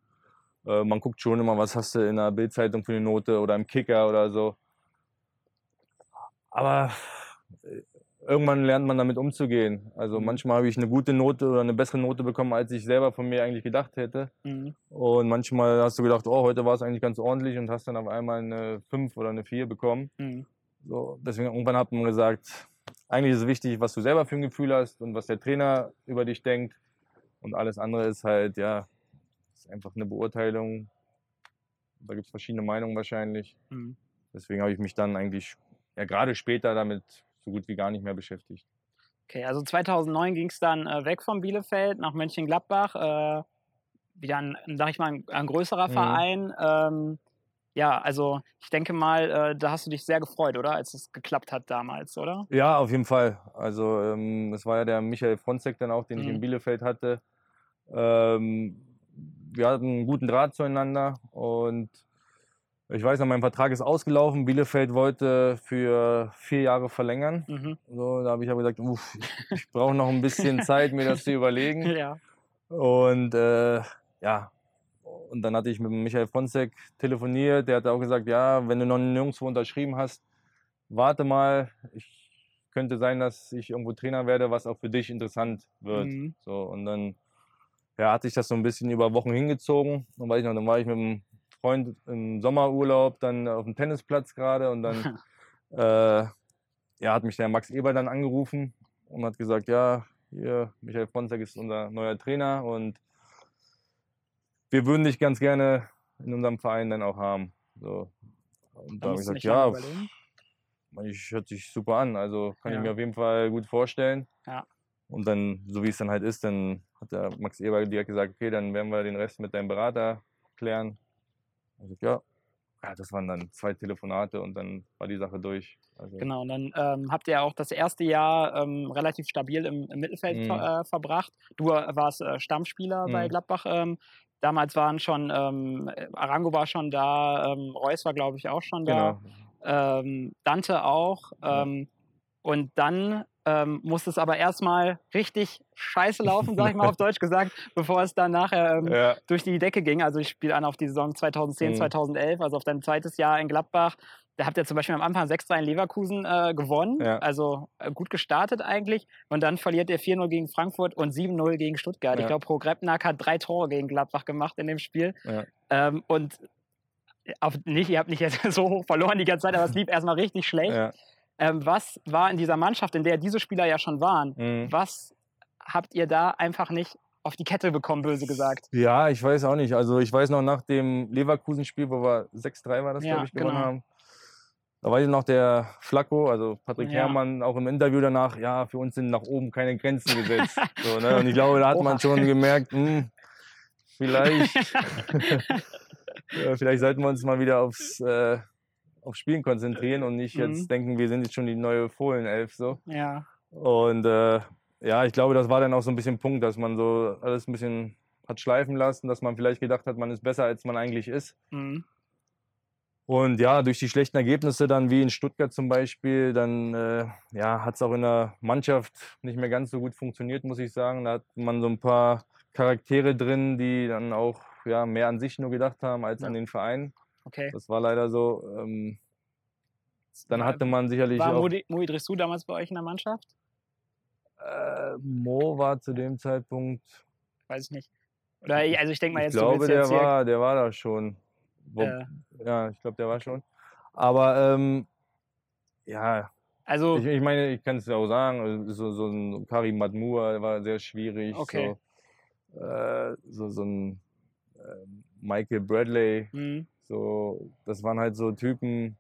äh, man guckt schon immer, was hast du in der Bildzeitung für eine Note oder im Kicker oder so. Aber irgendwann lernt man damit umzugehen. Also Mhm. manchmal habe ich eine gute Note oder eine bessere Note bekommen, als ich selber von mir eigentlich gedacht hätte. Mhm. Und manchmal hast du gedacht, oh, heute war es eigentlich ganz ordentlich und hast dann auf einmal eine 5 oder eine 4 bekommen. Mhm. So, deswegen irgendwann hat man gesagt, eigentlich ist es wichtig, was du selber für ein Gefühl hast und was der Trainer über dich denkt. Und alles andere ist halt, ja, ist einfach eine Beurteilung. Da gibt es verschiedene Meinungen wahrscheinlich. Mhm. Deswegen habe ich mich dann eigentlich, ja, gerade später damit so gut wie gar nicht mehr beschäftigt. Okay, also 2009 ging es dann äh, weg von Bielefeld nach Mönchengladbach. Äh, wieder ein, sag ich mal, ein, ein größerer Mhm. Verein. Ähm, ja, also ich denke mal, äh, da hast du dich sehr gefreut, oder? Als es geklappt hat damals, oder? Ja, auf jeden Fall. Also ähm, es war ja der Michael Fronzek dann auch, den ich Mhm. in Bielefeld hatte. Ähm, wir hatten einen guten Draht zueinander und ich weiß noch, mein Vertrag ist ausgelaufen. Bielefeld wollte für vier Jahre verlängern. Mhm. So, da habe ich aber gesagt, uff, ich brauche noch ein bisschen Zeit, mir das zu überlegen. Ja. Und äh, ja, und dann hatte ich mit Michael Fronzek telefoniert. Der hat auch gesagt, ja, wenn du noch nirgendwo unterschrieben hast, warte mal. Ich könnte sein, dass ich irgendwo Trainer werde, was auch für dich interessant wird. Mhm. So, und dann ja, hat sich das so ein bisschen über Wochen hingezogen. Und weiß ich noch, dann war ich mit einem Freund im Sommerurlaub dann auf dem Tennisplatz gerade und dann äh, ja, hat mich der Max Eber dann angerufen und hat gesagt, ja, hier, Michael Fronzek ist unser neuer Trainer und wir würden dich ganz gerne in unserem Verein dann auch haben. So. Und Da habe ich gesagt, ja, ich hört sich super an, also kann Ja. ich mir auf jeden Fall gut vorstellen. Ja. Und dann, so wie es dann halt ist, dann hat der Max Eber direkt gesagt, okay, dann werden wir den Rest mit deinem Berater klären. Also, ja. ja, das waren dann zwei Telefonate und dann war die Sache durch. Also, Genau, und dann ähm, habt ihr auch das erste Jahr ähm, relativ stabil im, im Mittelfeld Mhm. äh, verbracht. Du warst äh, Stammspieler bei Mhm. Gladbach. Ähm, damals waren schon, ähm, Arango war schon da, ähm, Reus war, glaube ich, auch schon da. Genau. ähm, Dante auch. Ähm, und dann ähm, musste es aber erstmal richtig scheiße laufen, sag ich mal auf Deutsch gesagt, bevor es dann nachher ähm, Ja, durch die Decke ging. Also ich spiele an auf die Saison 2010, Mhm. 2011, also auf dein zweites Jahr in Gladbach. Da habt ihr zum Beispiel am Anfang 6-3 in Leverkusen äh, gewonnen, Ja. also äh, gut gestartet eigentlich. Und dann verliert ihr 4-0 gegen Frankfurt und 7-0 gegen Stuttgart. Ich Ja. glaube, Pro Grebnack hat drei Tore gegen Gladbach gemacht in dem Spiel. Ähm, und auf, nicht, ihr habt nicht jetzt so hoch verloren die ganze Zeit, aber es lief erstmal richtig schlecht. Ähm, was war in dieser Mannschaft, in der diese Spieler ja schon waren, Mhm. was habt ihr da einfach nicht auf die Kette bekommen, böse gesagt. Ja, ich weiß auch nicht. Also ich weiß noch nach dem Leverkusen-Spiel, wo wir 6-3 war das, Ja, glaube ich, gewonnen genau. haben. Da weiß ich noch, der Flacco, also Patrick Ja. Herrmann, auch im Interview danach, ja, für uns sind nach oben keine Grenzen gesetzt. so, ne? Und ich glaube, da hat man schon gemerkt, hm, vielleicht, vielleicht sollten wir uns mal wieder aufs, äh, aufs Spielen konzentrieren und nicht jetzt Mhm. denken, wir sind jetzt schon die neue Fohlenelf. So. ja. Und äh, ja, ich glaube, das war dann auch so ein bisschen Punkt, dass man so alles ein bisschen hat schleifen lassen, dass man vielleicht gedacht hat, man ist besser, als man eigentlich ist. Mhm. Und ja, durch die schlechten Ergebnisse dann, wie in Stuttgart zum Beispiel, dann äh, ja, hat es auch in der Mannschaft nicht mehr ganz so gut funktioniert, muss ich sagen. Da hat man so ein paar Charaktere drin, die dann auch ja, mehr an sich nur gedacht haben als an Ja. den Verein. Okay. Das war leider so. Ähm, dann hatte man sicherlich War auch. Moudi Moui Drissou damals bei euch in der Mannschaft? Äh, Mo war zu dem Zeitpunkt Weiß ich nicht. Oder also ich denke mal Ich jetzt, du glaube, der hier, war, der war da schon. Äh, ja, ich glaube, der war schon. Aber ähm, ja, also ich, ich meine, ich kann es ja auch sagen, so, so ein Karim Madmour der war sehr schwierig. Okay. So, äh, so, so ein äh, Michael Bradley, mh, so, das waren halt so Typen,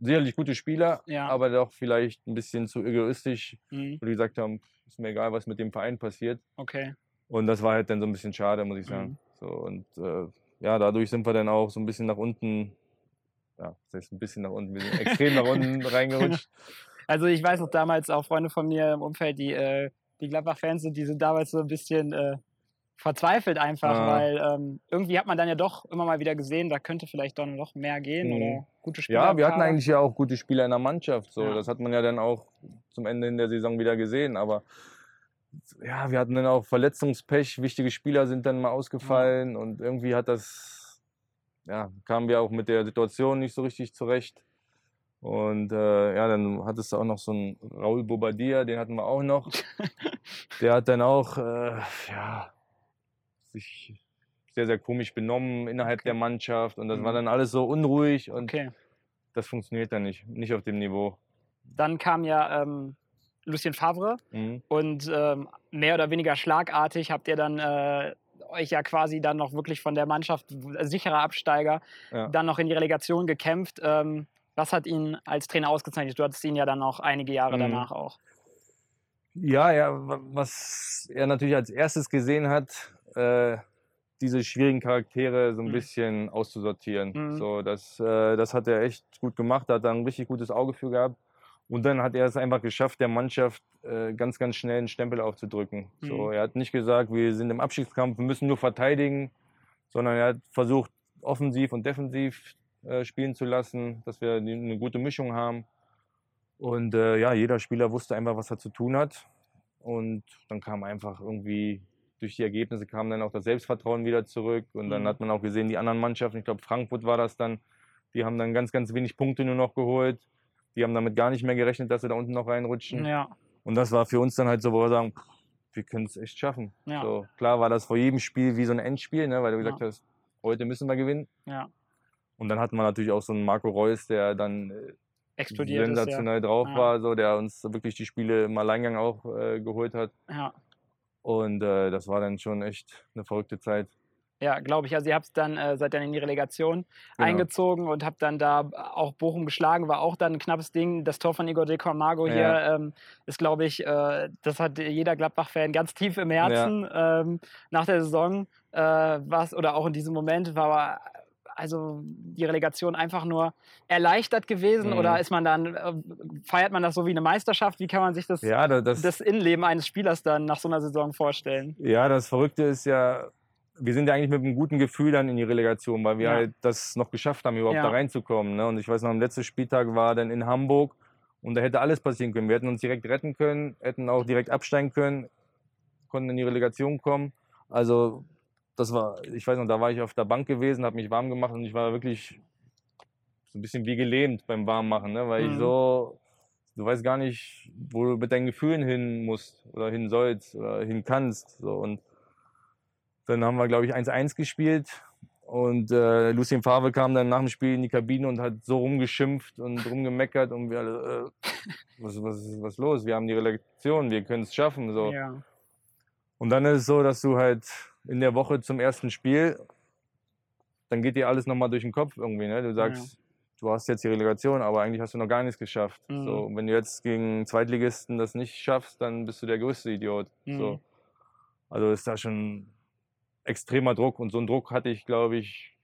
sicherlich gute Spieler, Ja. aber doch vielleicht ein bisschen zu egoistisch, mh, wo die gesagt haben, ist mir egal, was mit dem Verein passiert. okay. Und das war halt dann so ein bisschen schade, muss ich Mhm. sagen. So, und äh, ja, dadurch sind wir dann auch so ein bisschen nach unten, ja, das heißt ein bisschen nach unten, wir sind extrem nach unten reingerutscht. Also ich weiß noch damals auch Freunde von mir im Umfeld, die, äh, die Gladbach-Fans sind, die sind damals so ein bisschen äh, verzweifelt einfach, Ah. weil ähm, irgendwie hat man dann ja doch immer mal wieder gesehen, da könnte vielleicht dann noch mehr gehen Mhm. oder gute Spieler. Ja, wir hatten eigentlich ja auch gute Spieler in der Mannschaft. So. Ja. Das hat man ja dann auch zum Ende in der Saison wieder gesehen. Aber ja, wir hatten dann auch Verletzungspech. Wichtige Spieler sind dann mal ausgefallen und irgendwie hat das, ja, kamen wir auch mit der Situation nicht so richtig zurecht. Und äh, ja, dann hattest du auch noch so einen Raul Bobadilla, den hatten wir auch noch. Der hat dann auch, äh, ja, sich sehr, sehr komisch benommen innerhalb der Mannschaft. Und das war Mhm. dann alles so unruhig und Okay. das funktioniert dann nicht, nicht auf dem Niveau. Dann kam ja ähm, Lucien Favre Mhm. und ähm, mehr oder weniger schlagartig habt ihr dann äh, euch ja quasi dann noch wirklich von der Mannschaft, sicherer Absteiger, Ja. dann noch in die Relegation gekämpft. Ähm, was hat ihn als Trainer ausgezeichnet? Du hattest ihn ja dann noch einige Jahre Mhm. danach auch. Ja, ja, wa- was er natürlich als erstes gesehen hat, äh, diese schwierigen Charaktere so ein Mhm. bisschen auszusortieren. Mhm. So, das, äh, das hat er echt gut gemacht, da hat er ein richtig gutes Auge für gehabt. Und dann hat er es einfach geschafft, der Mannschaft äh, ganz, ganz schnell einen Stempel aufzudrücken. So, Mhm. er hat nicht gesagt, wir sind im Abstiegskampf, wir müssen nur verteidigen, sondern er hat versucht, offensiv und defensiv äh, spielen zu lassen, dass wir eine gute Mischung haben. Und äh, ja, jeder Spieler wusste einfach, was er zu tun hat. Und dann kam einfach irgendwie, durch die Ergebnisse kam dann auch das Selbstvertrauen wieder zurück. Und dann Mhm. hat man auch gesehen, die anderen Mannschaften, ich glaube Frankfurt war das dann, die haben dann ganz, ganz wenig Punkte nur noch geholt. Die haben damit gar nicht mehr gerechnet, dass sie da unten noch reinrutschen. Ja, Und das war für uns dann halt so, wo wir sagen, wir können es echt schaffen. Ja. So, klar war das vor jedem Spiel wie so ein Endspiel, ne, weil du gesagt Ja. hast, heute müssen wir gewinnen. ja. Und dann hatten wir natürlich auch so einen Marco Reus, der dann äh, Explodiert ist, sensationell drauf Ja. war, so, der uns wirklich die Spiele im Alleingang auch äh, geholt hat. Ja, Und äh, das war dann schon echt eine verrückte Zeit. ja glaube ich. Also ihr habt dann, äh, seid dann in die Relegation Genau. eingezogen und habt dann da auch Bochum geschlagen, war auch dann ein knappes Ding. Das Tor von Igor de Camargo Ja. hier ähm, ist, glaube ich, äh, das hat jeder Gladbach-Fan ganz tief im Herzen ähm, nach der Saison. Äh, was, oder auch in diesem Moment war also die Relegation einfach nur erleichtert gewesen Mhm. oder ist man dann, äh, feiert man das so wie eine Meisterschaft? Wie kann man sich das, Ja, da- das, das Innenleben eines Spielers dann nach so einer Saison vorstellen? ja, das Verrückte ist ja, wir sind ja eigentlich mit einem guten Gefühl dann in die Relegation, weil wir Ja. halt das noch geschafft haben, überhaupt Ja. da reinzukommen. Ne? Und ich weiß noch, am letzten Spieltag war dann in Hamburg und da hätte alles passieren können. Wir hätten uns direkt retten können, hätten auch direkt absteigen können, konnten in die Relegation kommen. Also das war, ich weiß noch, da war ich auf der Bank gewesen, habe mich warm gemacht und ich war wirklich so ein bisschen wie gelähmt beim Warmmachen, ne? weil ich Mhm. so, du weißt gar nicht, wo du mit deinen Gefühlen hin musst oder hin sollst oder hin kannst. So. Und dann haben wir, glaube ich, 1-1 gespielt. Und äh, Lucien Favre kam dann nach dem Spiel in die Kabine und hat so rumgeschimpft und rumgemeckert und wir alle, äh, was, was, was ist los? Wir haben die Relegation, wir können es schaffen. So. Ja. Und dann ist es so, dass du halt in der Woche zum ersten Spiel, dann geht dir alles nochmal durch den Kopf irgendwie. Ne? Du sagst, du hast jetzt die Relegation, aber eigentlich hast du noch gar nichts geschafft. Mhm. So, wenn du jetzt gegen Zweitligisten das nicht schaffst, dann bist du der größte Idiot. Mhm. So. Also ist da schon extremer Druck und so einen Druck hatte ich, glaube ich,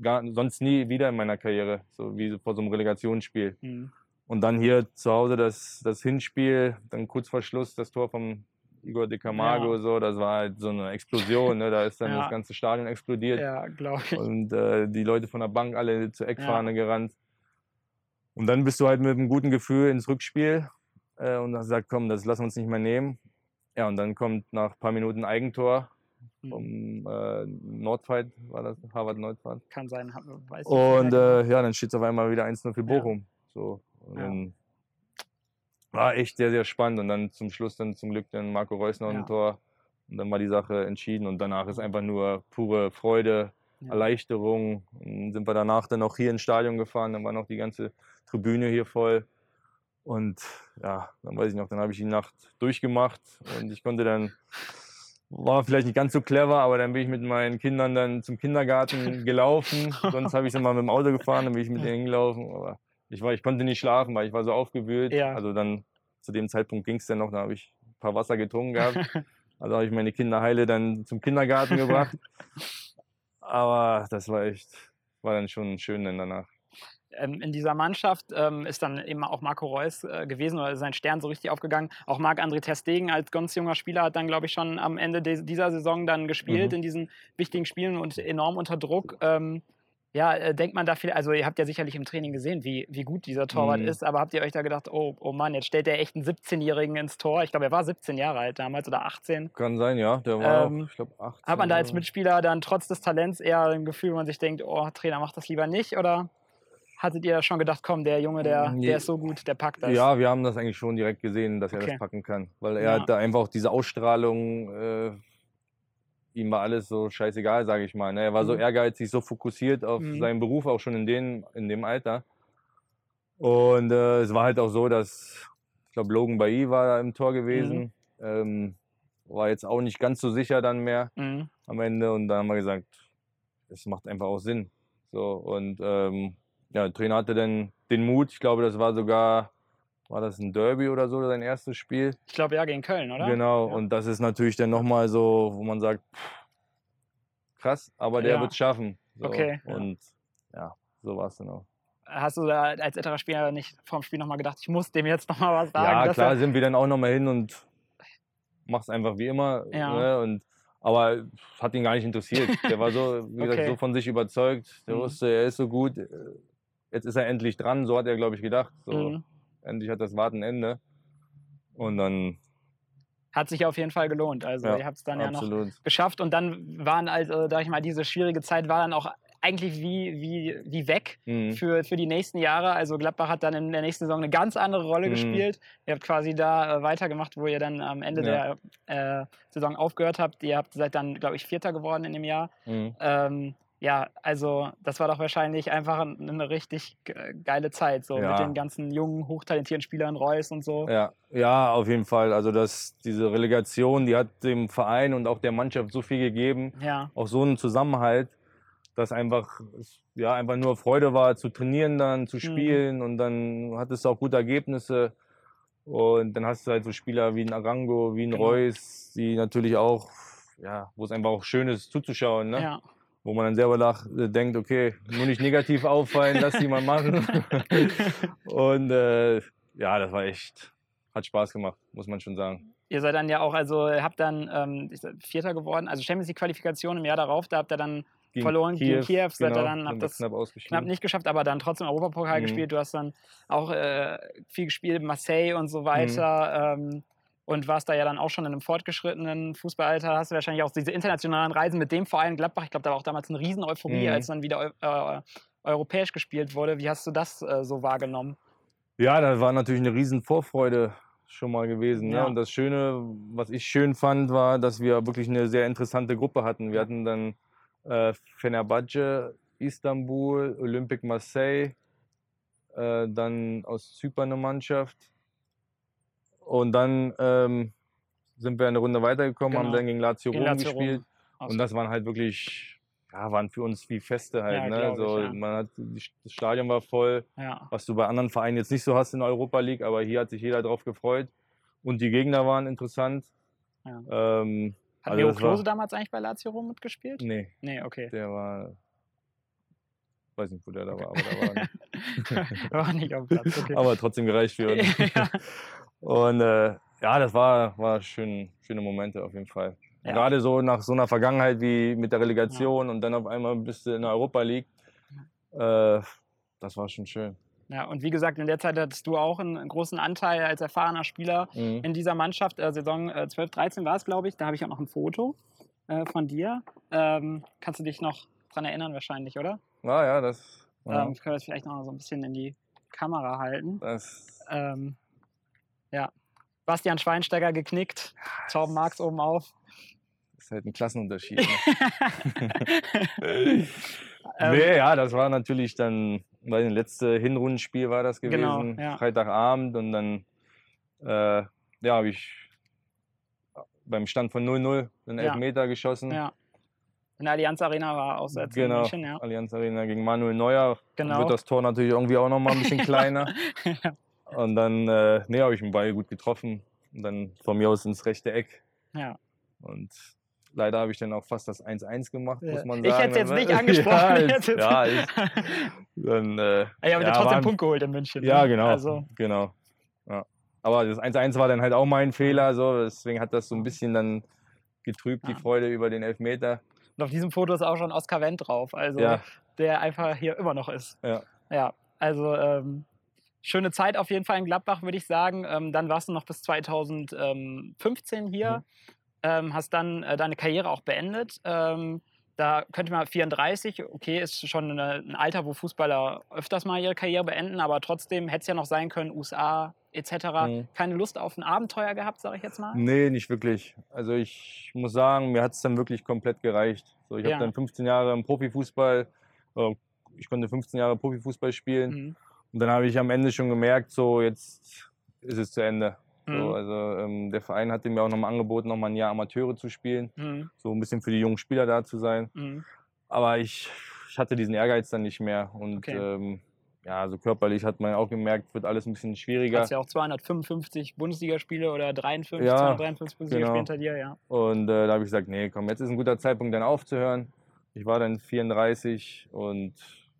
gar, sonst nie wieder in meiner Karriere, so wie vor so einem Relegationsspiel. Mhm. Und dann hier zu Hause das, das Hinspiel, dann kurz vor Schluss das Tor vom Igor de Camargo, Ja. so, das war halt so eine Explosion, ne? da ist dann Ja. das ganze Stadion explodiert Ja, glaube ich. und äh, die Leute von der Bank alle zur Eckfahne gerannt. Und dann bist du halt mit einem guten Gefühl ins Rückspiel äh, und hast gesagt, komm, das lassen wir uns nicht mehr nehmen. Ja, und dann kommt nach ein paar Minuten Eigentor Mhm. vom äh, Nordfight, war das Harvard Nordfight. Kann sein, weiß ich Und nicht mehr äh, ja, dann steht es auf einmal wieder 1-0 für Ja. Bochum. So, und Ja. dann war echt sehr, sehr spannend. Und dann zum Schluss dann zum Glück dann Marco Reus noch Ja. ein Tor. Und dann war die Sache entschieden. Und danach ist einfach nur pure Freude, Ja. Erleichterung. Und dann sind wir danach dann auch hier ins Stadion gefahren. Dann war noch die ganze Tribüne hier voll. Und ja, dann weiß ich noch, dann habe ich die Nacht durchgemacht und ich konnte dann, war vielleicht nicht ganz so clever, aber dann bin ich mit meinen Kindern dann zum Kindergarten gelaufen. Sonst habe ich sie mal mit dem Auto gefahren, dann bin ich mit denen hingelaufen. Aber ich, war, ich konnte nicht schlafen, weil ich war so aufgewühlt. Ja. Also dann zu dem Zeitpunkt ging es dann noch, da habe ich ein paar Wasser getrunken gehabt. Also habe ich meine Kinder heile dann zum Kindergarten gebracht. Aber das war echt, war dann schon schön dann danach. ähm, in dieser Mannschaft ähm, ist dann eben auch Marco Reus äh, gewesen oder sein Stern so richtig aufgegangen. Auch Marc-André Testegen als ganz junger Spieler hat dann, glaube ich, schon am Ende dieser Saison dann gespielt Mhm. in diesen wichtigen Spielen und enorm unter Druck. Ähm, ja, äh, denkt man da viel, also ihr habt ja sicherlich im Training gesehen, wie, wie gut dieser Torwart Mhm. ist, aber habt ihr euch da gedacht, oh, oh Mann, jetzt stellt der echt einen 17-Jährigen ins Tor? Ich glaube, er war 17 Jahre alt damals oder 18. Kann sein, ja. Der war, Ähm, auch, ich glaube, 18. Hat man da als. Mitspieler dann trotz des Talents eher ein Gefühl, wo man sich denkt, oh, Trainer, macht das lieber nicht? Oder hattet ihr da schon gedacht, komm, der Junge, der, Nee. der ist so gut, der packt das? Ja, wir haben das eigentlich schon direkt gesehen, dass er Okay. das packen kann. Weil er Ja. hat da einfach auch diese Ausstrahlung, äh, ihm war alles so scheißegal, sage ich mal. Ne? Er war so Mhm. ehrgeizig, so fokussiert auf Mhm. seinen Beruf, auch schon in, den, in dem Alter. Und äh, es war halt auch so, dass, ich glaube, Logan Bailly war da im Tor gewesen. Ähm, war jetzt auch nicht ganz so sicher dann mehr Mhm. am Ende. Und dann haben wir gesagt, es macht einfach auch Sinn. So, und ähm, ja, der Trainer hatte dann den Mut, ich glaube, das war sogar, war das ein Derby oder so, sein erstes Spiel. Ich glaube, ja, gegen Köln, oder? Genau, Ja. und das ist natürlich dann nochmal so, wo man sagt, pff, krass, aber der Ja. wird es schaffen. So, Okay, ja. Und ja, so war es dann auch. Hast du da als älterer Spieler nicht vorm Spiel nochmal gedacht, ich muss dem jetzt nochmal was sagen? ja, klar, sind wir dann auch nochmal hin und mach's einfach wie immer. Ja. Ne? Und, aber hat ihn gar nicht interessiert. Der war so, wie gesagt, Okay. so von sich überzeugt. Der Mhm. wusste, er ist so gut. äh, Jetzt ist er endlich dran. So hat er, glaube ich, gedacht. So, Mhm. Endlich hat das Warten Ende. Und dann, Hat sich auf jeden Fall gelohnt. Also Ja, ihr habt es dann ja noch absolut. geschafft und dann waren also, sag ich mal, diese schwierige Zeit war dann auch eigentlich wie, wie, wie weg Mhm. für, für die nächsten Jahre. Also Gladbach hat dann in der nächsten Saison eine ganz andere Rolle Mhm. gespielt. Ihr habt quasi da äh, weitergemacht, wo ihr dann am Ende Ja. der äh, Saison aufgehört habt. Ihr habt seid dann, glaube ich, Vierter geworden in dem Jahr. Mhm. Ähm, ja, also das war doch wahrscheinlich einfach ein- eine richtig ge- geile Zeit, so mit Ja. den ganzen jungen, hochtalentierten Spielern Reus und so. Ja, ja, auf jeden Fall. Also das, diese Relegation, die hat dem Verein und auch der Mannschaft so viel gegeben. Ja, auch so einen Zusammenhalt, dass einfach, es, ja, einfach nur Freude war, zu trainieren dann, zu spielen und dann hattest du auch gute Ergebnisse. Und dann hast du halt so Spieler wie ein Arango, wie ein Genau. Reus, die natürlich auch, ja, wo es einfach auch schön ist zuzuschauen, ne? ja. Wo man dann selber nach, äh, denkt, okay, nur nicht negativ auffallen, lass die mal machen. und äh, ja, das war echt, hat Spaß gemacht, muss man schon sagen. Ihr seid dann ja auch, also ihr habt dann ähm, Vierter geworden, also Champions League Qualifikation im Jahr darauf, da habt ihr dann Gegen Verloren gegen Kiew, seid ihr genau, dann, habt das knapp knapp nicht geschafft, aber dann trotzdem Europapokal Mhm. gespielt. Du hast dann auch äh, viel gespielt, Marseille und so weiter. Ähm, und warst da ja dann auch schon in einem fortgeschrittenen Fußballalter. Hast du wahrscheinlich auch diese internationalen Reisen mit dem Verein Gladbach. Ich glaube, da war auch damals eine riesen Euphorie, Mhm. als dann wieder äh, europäisch gespielt wurde. Wie hast du das äh, so wahrgenommen? Ja, da war natürlich eine riesen Vorfreude schon mal gewesen. Ja. Ne? Und das Schöne, was ich schön fand, war, dass wir wirklich eine sehr interessante Gruppe hatten. Wir hatten dann äh, Fenerbahce, Istanbul, Olympique Marseille, äh, dann aus Zypern eine Mannschaft. Und dann ähm, sind wir eine Runde weitergekommen, haben Genau. dann gegen Lazio Rom Lazio Rom. gespielt. Und das waren halt wirklich, ja, waren für uns wie Feste halt. Ja, ne? glaub ich, so, ja. man hat, das Stadion war voll, was du bei anderen Vereinen jetzt nicht so hast in der Europa League, aber hier hat sich jeder drauf gefreut. Und die Gegner waren interessant. Ähm, Hat Also Leo das war- Klose damals eigentlich bei Lazio Rom mitgespielt? nee, Nee, okay. der war, weiß nicht, wo der da war, aber der war nicht. War nicht auf Platz, okay. aber trotzdem gereicht für uns. ja. Und äh, ja, das war, war schön, schöne Momente auf jeden Fall. Ja. Gerade so nach so einer Vergangenheit wie mit der Relegation und dann auf einmal bist du in der Europa League. Äh, das war schon schön. ja, und wie gesagt, in der Zeit hattest du auch einen großen Anteil als erfahrener Spieler Mhm. in dieser Mannschaft. Äh, Saison äh, 12, 13 war es, glaube ich. Da habe ich auch noch ein Foto äh, von dir. Ähm, kannst du dich noch dran erinnern, wahrscheinlich, oder? Ah, ja, das. Ja, Ähm, können wir das vielleicht noch so ein bisschen in die Kamera halten. das Ähm, ja. Bastian Schweinsteiger geknickt, Torben Marx oben auf. ist halt ein Klassenunterschied. Ne? Ähm, nee, ja, das war natürlich dann, weil das letzte Hinrundenspiel war das gewesen, Genau, ja. Freitagabend und dann, äh, ja, habe ich beim Stand von 0-0 einen Ja. Elfmeter geschossen. Ja. In der Allianz Arena war auswärts in Genau, München, ja. Allianz Arena gegen Manuel Neuer. Dann Genau. Wird das Tor natürlich irgendwie auch nochmal ein bisschen kleiner. Und dann äh, nee, habe ich den Ball gut getroffen. Und dann von mir aus ins rechte Eck. ja. Und leider habe ich dann auch fast das 1-1 gemacht, muss man Ich sagen. hätte es jetzt nicht Ja, angesprochen. Ich hätte jetzt- ja, ist, dann, äh, Ja, aber ja, ja, trotzdem waren- Punkt geholt in München. Ja, ne? genau. Also, genau. Ja. Aber das 1-1 war dann halt auch mein Fehler. So. Deswegen hat das so ein bisschen dann getrübt, die Ja. Freude über den Elfmeter. und auf diesem Foto ist auch schon Oskar Wendt drauf, also Ja. der einfach hier immer noch ist. Ja. Ja, also ähm, schöne Zeit auf jeden Fall in Gladbach, würde ich sagen. Ähm, dann warst du noch bis 2015 hier, Mhm. ähm, hast dann äh, deine Karriere auch beendet. Ähm, da könnte man 34, okay, ist schon eine, ein Alter, wo Fußballer öfters mal ihre Karriere beenden, aber trotzdem hätte es ja noch sein können, USA etc. Mhm. Keine Lust auf ein Abenteuer gehabt, sage ich jetzt mal. Nee, nicht wirklich. Also ich muss sagen, mir hat es dann wirklich komplett gereicht. So, ich Ja. habe dann 15 Jahre im Profifußball, äh, ich konnte 15 Jahre Profifußball spielen Mhm. Und dann habe ich am Ende schon gemerkt, so jetzt ist es zu Ende. So, Mhm. also ähm, der Verein hatte mir auch nochmal angeboten, nochmal ein Jahr Amateure zu spielen, Mhm. so ein bisschen für die jungen Spieler da zu sein. Mhm. Aber ich, ich hatte diesen Ehrgeiz dann nicht mehr und Okay. ähm, ja, so körperlich hat man auch gemerkt, wird alles ein bisschen Du schwieriger. hast ja auch 255 Bundesligaspiele oder 53, Ja, 253 Bundesligaspiele genau. hinter dir, ja. Und äh, da habe ich gesagt, nee, komm, jetzt ist ein guter Zeitpunkt, dann aufzuhören. Ich war dann 34 und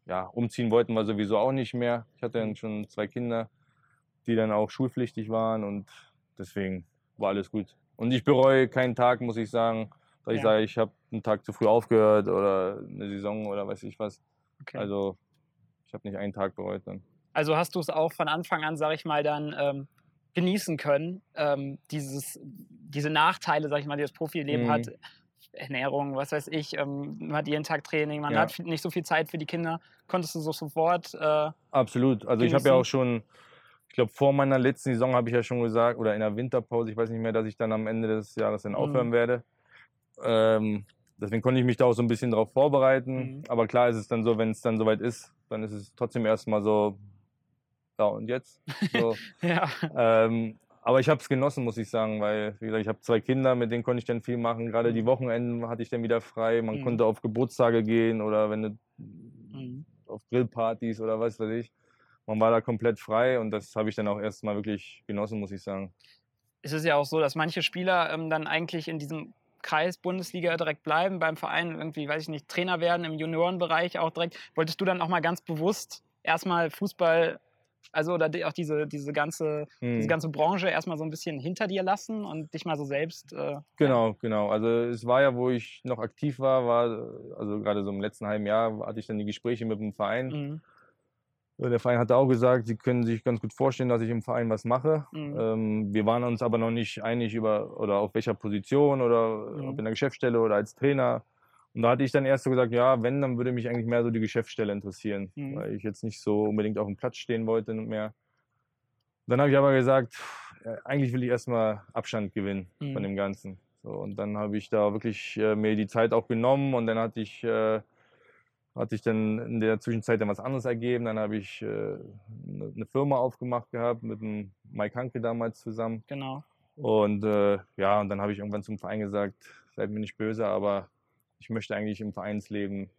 ja, umziehen wollten wir sowieso auch nicht mehr. Ich hatte Mhm. dann schon zwei Kinder, die dann auch schulpflichtig waren und deswegen war alles gut. Und ich bereue keinen Tag, muss ich sagen, dass ich Ja. sage, ich habe einen Tag zu früh aufgehört oder eine Saison oder weiß ich was. Okay. Also ich habe nicht einen Tag bereut dann. Also hast du es auch von Anfang an, sag ich mal, dann ähm, genießen können, ähm, dieses, diese Nachteile, sag ich mal, die das Profileben Mhm. hat. Ernährung, was weiß ich, ähm, man hat jeden Tag Training, man Ja. hat nicht so viel Zeit für die Kinder. Konntest du so sofort, äh, Absolut. Also ich habe ja auch schon, ich glaube vor meiner letzten Saison habe ich ja schon gesagt, oder in der Winterpause, ich weiß nicht mehr, dass ich dann am Ende des Jahres dann Mhm. aufhören werde. Ähm, deswegen konnte ich mich da auch so ein bisschen drauf vorbereiten. Mhm. Aber klar ist es dann so, wenn es dann soweit ist, dann ist es trotzdem erstmal so, ja und jetzt? So, ja, ähm, aber ich habe es genossen, muss ich sagen, weil, wie gesagt, ich habe zwei Kinder, mit denen konnte ich dann viel machen. Gerade die Wochenenden hatte ich dann wieder frei. Man Mhm. konnte auf Geburtstage gehen oder wenn du Mhm. auf Grillpartys oder was weiß ich. Man war da komplett frei und das habe ich dann auch erstmal wirklich genossen, muss ich sagen. es ist ja auch so, dass manche Spieler ähm, dann eigentlich in diesem Kreis Bundesliga direkt bleiben, beim Verein irgendwie, weiß ich nicht, Trainer werden im Juniorenbereich auch direkt. Wolltest du dann auch mal ganz bewusst erstmal Fußball, also oder die- auch diese, diese, ganze, diese Hm. ganze Branche erstmal so ein bisschen hinter dir lassen und dich mal so selbst. Äh, Genau, genau. Also es war ja, wo ich noch aktiv war, war, also gerade so im letzten halben Jahr hatte ich dann die Gespräche mit dem Verein. Mhm. Der Verein hatte auch gesagt, sie können sich ganz gut vorstellen, dass ich im Verein was mache. Mhm. Ähm, wir waren uns aber noch nicht einig über oder auf welcher Position oder Mhm. ob in der Geschäftsstelle oder als Trainer. Und da hatte ich dann erst so gesagt, ja, wenn, dann würde mich eigentlich mehr so die Geschäftsstelle interessieren, Mhm. weil ich jetzt nicht so unbedingt auf dem Platz stehen wollte mehr. Dann habe ich aber gesagt, äh, eigentlich will ich erstmal Abstand gewinnen Mhm. von dem Ganzen. So, und dann habe ich da wirklich äh, mir die Zeit auch genommen und dann hatte ich, äh, hatte ich dann in der Zwischenzeit dann was anderes ergeben. Dann habe ich äh, eine eine Firma aufgemacht gehabt mit dem Mike Hanke damals zusammen. Genau. Und äh, ja, und dann habe ich irgendwann zum Verein gesagt, seid mir nicht böse, aber ich möchte eigentlich im Vereinsleben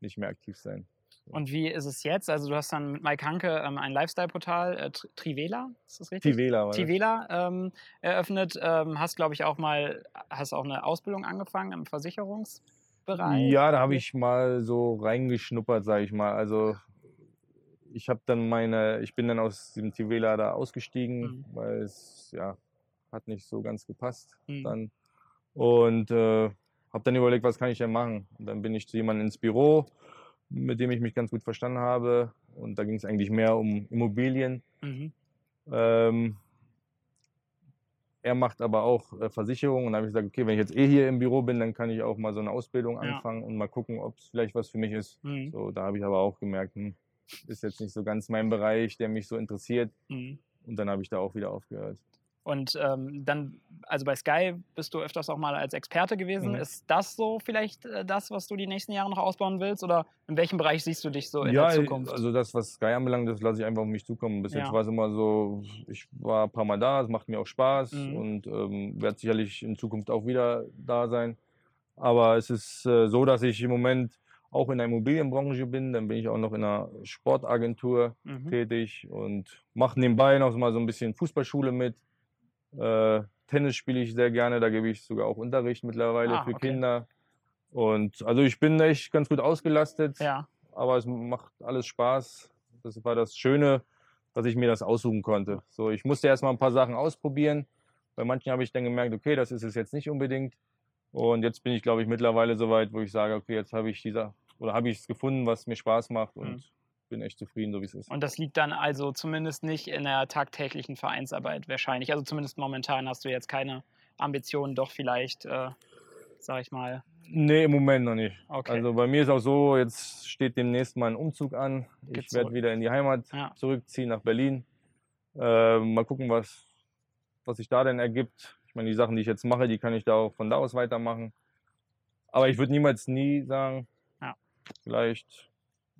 nicht mehr aktiv sein. Und wie ist es jetzt? Also du hast dann mit Mike Hanke ähm, ein Lifestyle-Portal, äh, Tri- Trivela, ist das richtig? Das. Tivela ähm, eröffnet. Ähm, hast, glaube ich, auch mal, hast auch eine Ausbildung angefangen im Versicherungsbereich. Ja, da habe ich mal so reingeschnuppert, sage ich mal. Also ich habe dann meine, ich bin dann aus dem Tivela da ausgestiegen, Mhm. weil es ja hat nicht so ganz gepasst Mhm. dann. Und äh, habe dann überlegt, was kann ich denn machen? Und dann bin ich zu jemandem ins Büro, mit dem ich mich ganz gut verstanden habe. Und da ging es eigentlich mehr um Immobilien. Mhm. Ähm, er macht aber auch äh, Versicherungen und da habe ich gesagt, okay, wenn ich jetzt eh hier im Büro bin, dann kann ich auch mal so eine Ausbildung Ja. anfangen und mal gucken, ob es vielleicht was für mich ist. Mhm. So, da habe ich aber auch gemerkt, hm, ist jetzt nicht so ganz mein Bereich, der mich so interessiert. Mhm. Und dann habe ich da auch wieder aufgehört. Und ähm, dann, also bei Sky bist du öfters auch mal als Experte gewesen. Mhm. Ist das so vielleicht äh, das, was du die nächsten Jahre noch ausbauen willst? Oder in welchem Bereich siehst du dich so in ja, der Zukunft? also das, was Sky anbelangt, das lasse ich einfach auf mich zukommen. Bis Ja. jetzt war es immer so, ich war ein paar Mal da, es macht mir auch Spaß Mhm. und ähm, werde sicherlich in Zukunft auch wieder da sein. Aber es ist äh, so, dass ich im Moment auch in der Immobilienbranche bin. Dann bin ich auch noch in einer Sportagentur Mhm. tätig und mache nebenbei noch mal so ein bisschen Fußballschule mit. Äh, Tennis spiele ich sehr gerne, da gebe ich sogar auch Unterricht mittlerweile Ah, für okay. Kinder. Und also ich bin echt ganz gut ausgelastet Ja, aber es macht alles Spaß. Das war das Schöne, dass ich mir das aussuchen konnte. So, ich musste erst mal ein paar Sachen ausprobieren. Bei manchen habe ich dann gemerkt, okay, das ist es jetzt nicht unbedingt. Und jetzt bin ich, glaube ich, mittlerweile so weit, wo ich sage, okay, jetzt habe ich dieser oder habe ich es gefunden, was mir Spaß macht und Mhm. Bin echt zufrieden, so wie es ist. und das liegt dann also zumindest nicht in der tagtäglichen Vereinsarbeit wahrscheinlich. Also zumindest momentan hast du jetzt keine Ambitionen, doch vielleicht, äh, sag ich mal. Nee, im Moment noch nicht. Okay. Also bei mir ist auch so, jetzt steht demnächst mal ein Umzug an. Geht Ich werde wieder in die Heimat Ja. zurückziehen nach Berlin. Äh, mal gucken, was, was sich da denn ergibt. Ich meine, die Sachen, die ich jetzt mache, die kann ich da auch von da aus weitermachen. Aber ich würde niemals nie sagen, Ja. vielleicht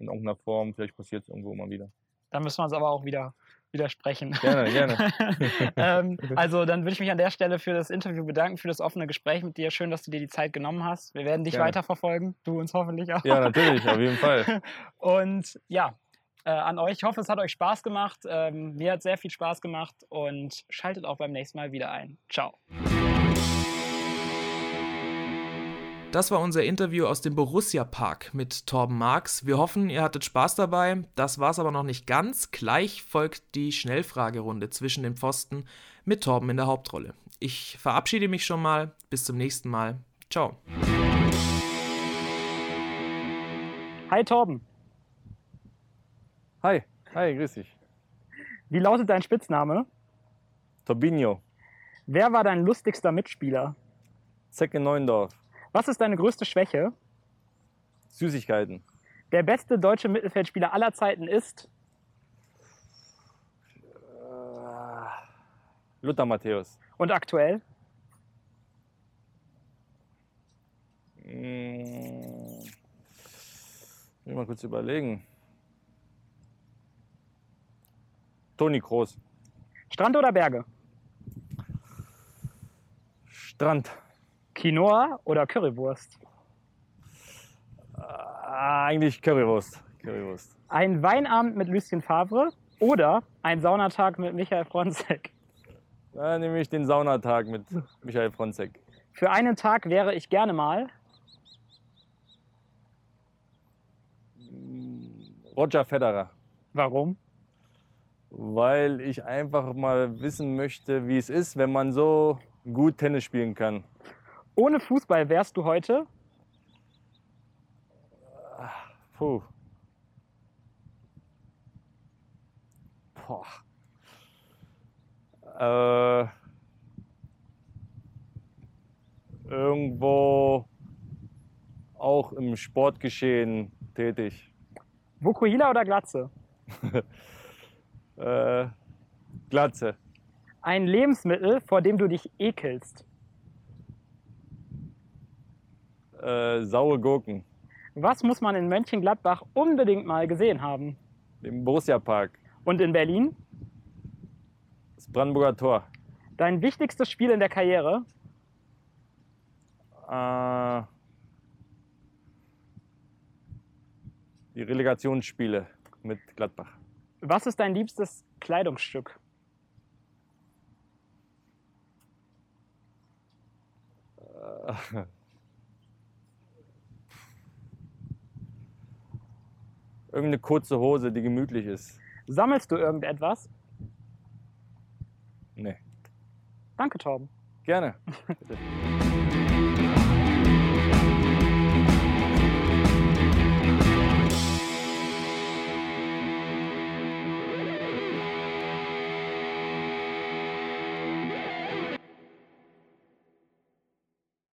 in irgendeiner Form, vielleicht passiert es irgendwo mal wieder. Da müssen wir uns aber auch wieder widersprechen. Gerne, gerne. ähm, also dann würde ich mich an der Stelle für das Interview bedanken, für das offene Gespräch mit dir. Schön, dass du dir die Zeit genommen hast. Wir werden dich Gerne. weiterverfolgen, du uns hoffentlich auch. Ja, natürlich, auf jeden Fall. Und ja, äh, an euch. Ich hoffe, es hat euch Spaß gemacht. Ähm, mir hat sehr viel Spaß gemacht und schaltet auch beim nächsten Mal wieder ein. Ciao. Das war unser Interview aus dem Borussia Park mit Torben Marx. Wir hoffen, ihr hattet Spaß dabei. Das war es aber noch nicht ganz. Gleich folgt die Schnellfragerunde zwischen den Pfosten mit Torben in der Hauptrolle. Ich verabschiede mich schon mal. Bis zum nächsten Mal. Ciao. Hi Torben, Hi, hi, grüß dich. wie lautet dein Spitzname? Tobinho, Wer war dein lustigster Mitspieler? Zecke Neuendorf, Was ist deine größte Schwäche? Süßigkeiten. Der beste deutsche Mittelfeldspieler aller Zeiten ist Äh, Luther Matthäus. und aktuell Mm, Will mal kurz überlegen. Toni Kroos. Strand oder Berge? Strand. Quinoa oder Currywurst? Ah, eigentlich Currywurst. Currywurst. Ein Weinabend mit Lucien Favre oder ein Saunatag mit Michael Fronzek? Da nehme ich den Saunatag mit Michael Fronzek. Für einen Tag wäre ich gerne mal Roger Federer. Warum? Weil ich einfach mal wissen möchte, wie es ist, wenn man so gut Tennis spielen kann. Ohne Fußball wärst du heute Puh. Boah. Äh, irgendwo auch im Sportgeschehen tätig. Vokuhila oder Glatze? Äh, Glatze. Ein Lebensmittel, vor dem du dich ekelst. Äh, saure Gurken. Was muss man in Mönchengladbach unbedingt mal gesehen haben? Im Borussia Park. Und in Berlin? Das Brandenburger Tor. Dein wichtigstes Spiel in der Karriere? Äh, die Relegationsspiele mit Gladbach. Was ist dein liebstes Kleidungsstück? Äh, Irgendeine kurze Hose, die gemütlich ist. Sammelst du irgendetwas? Nee. Danke, Torben. Gerne. Bitte.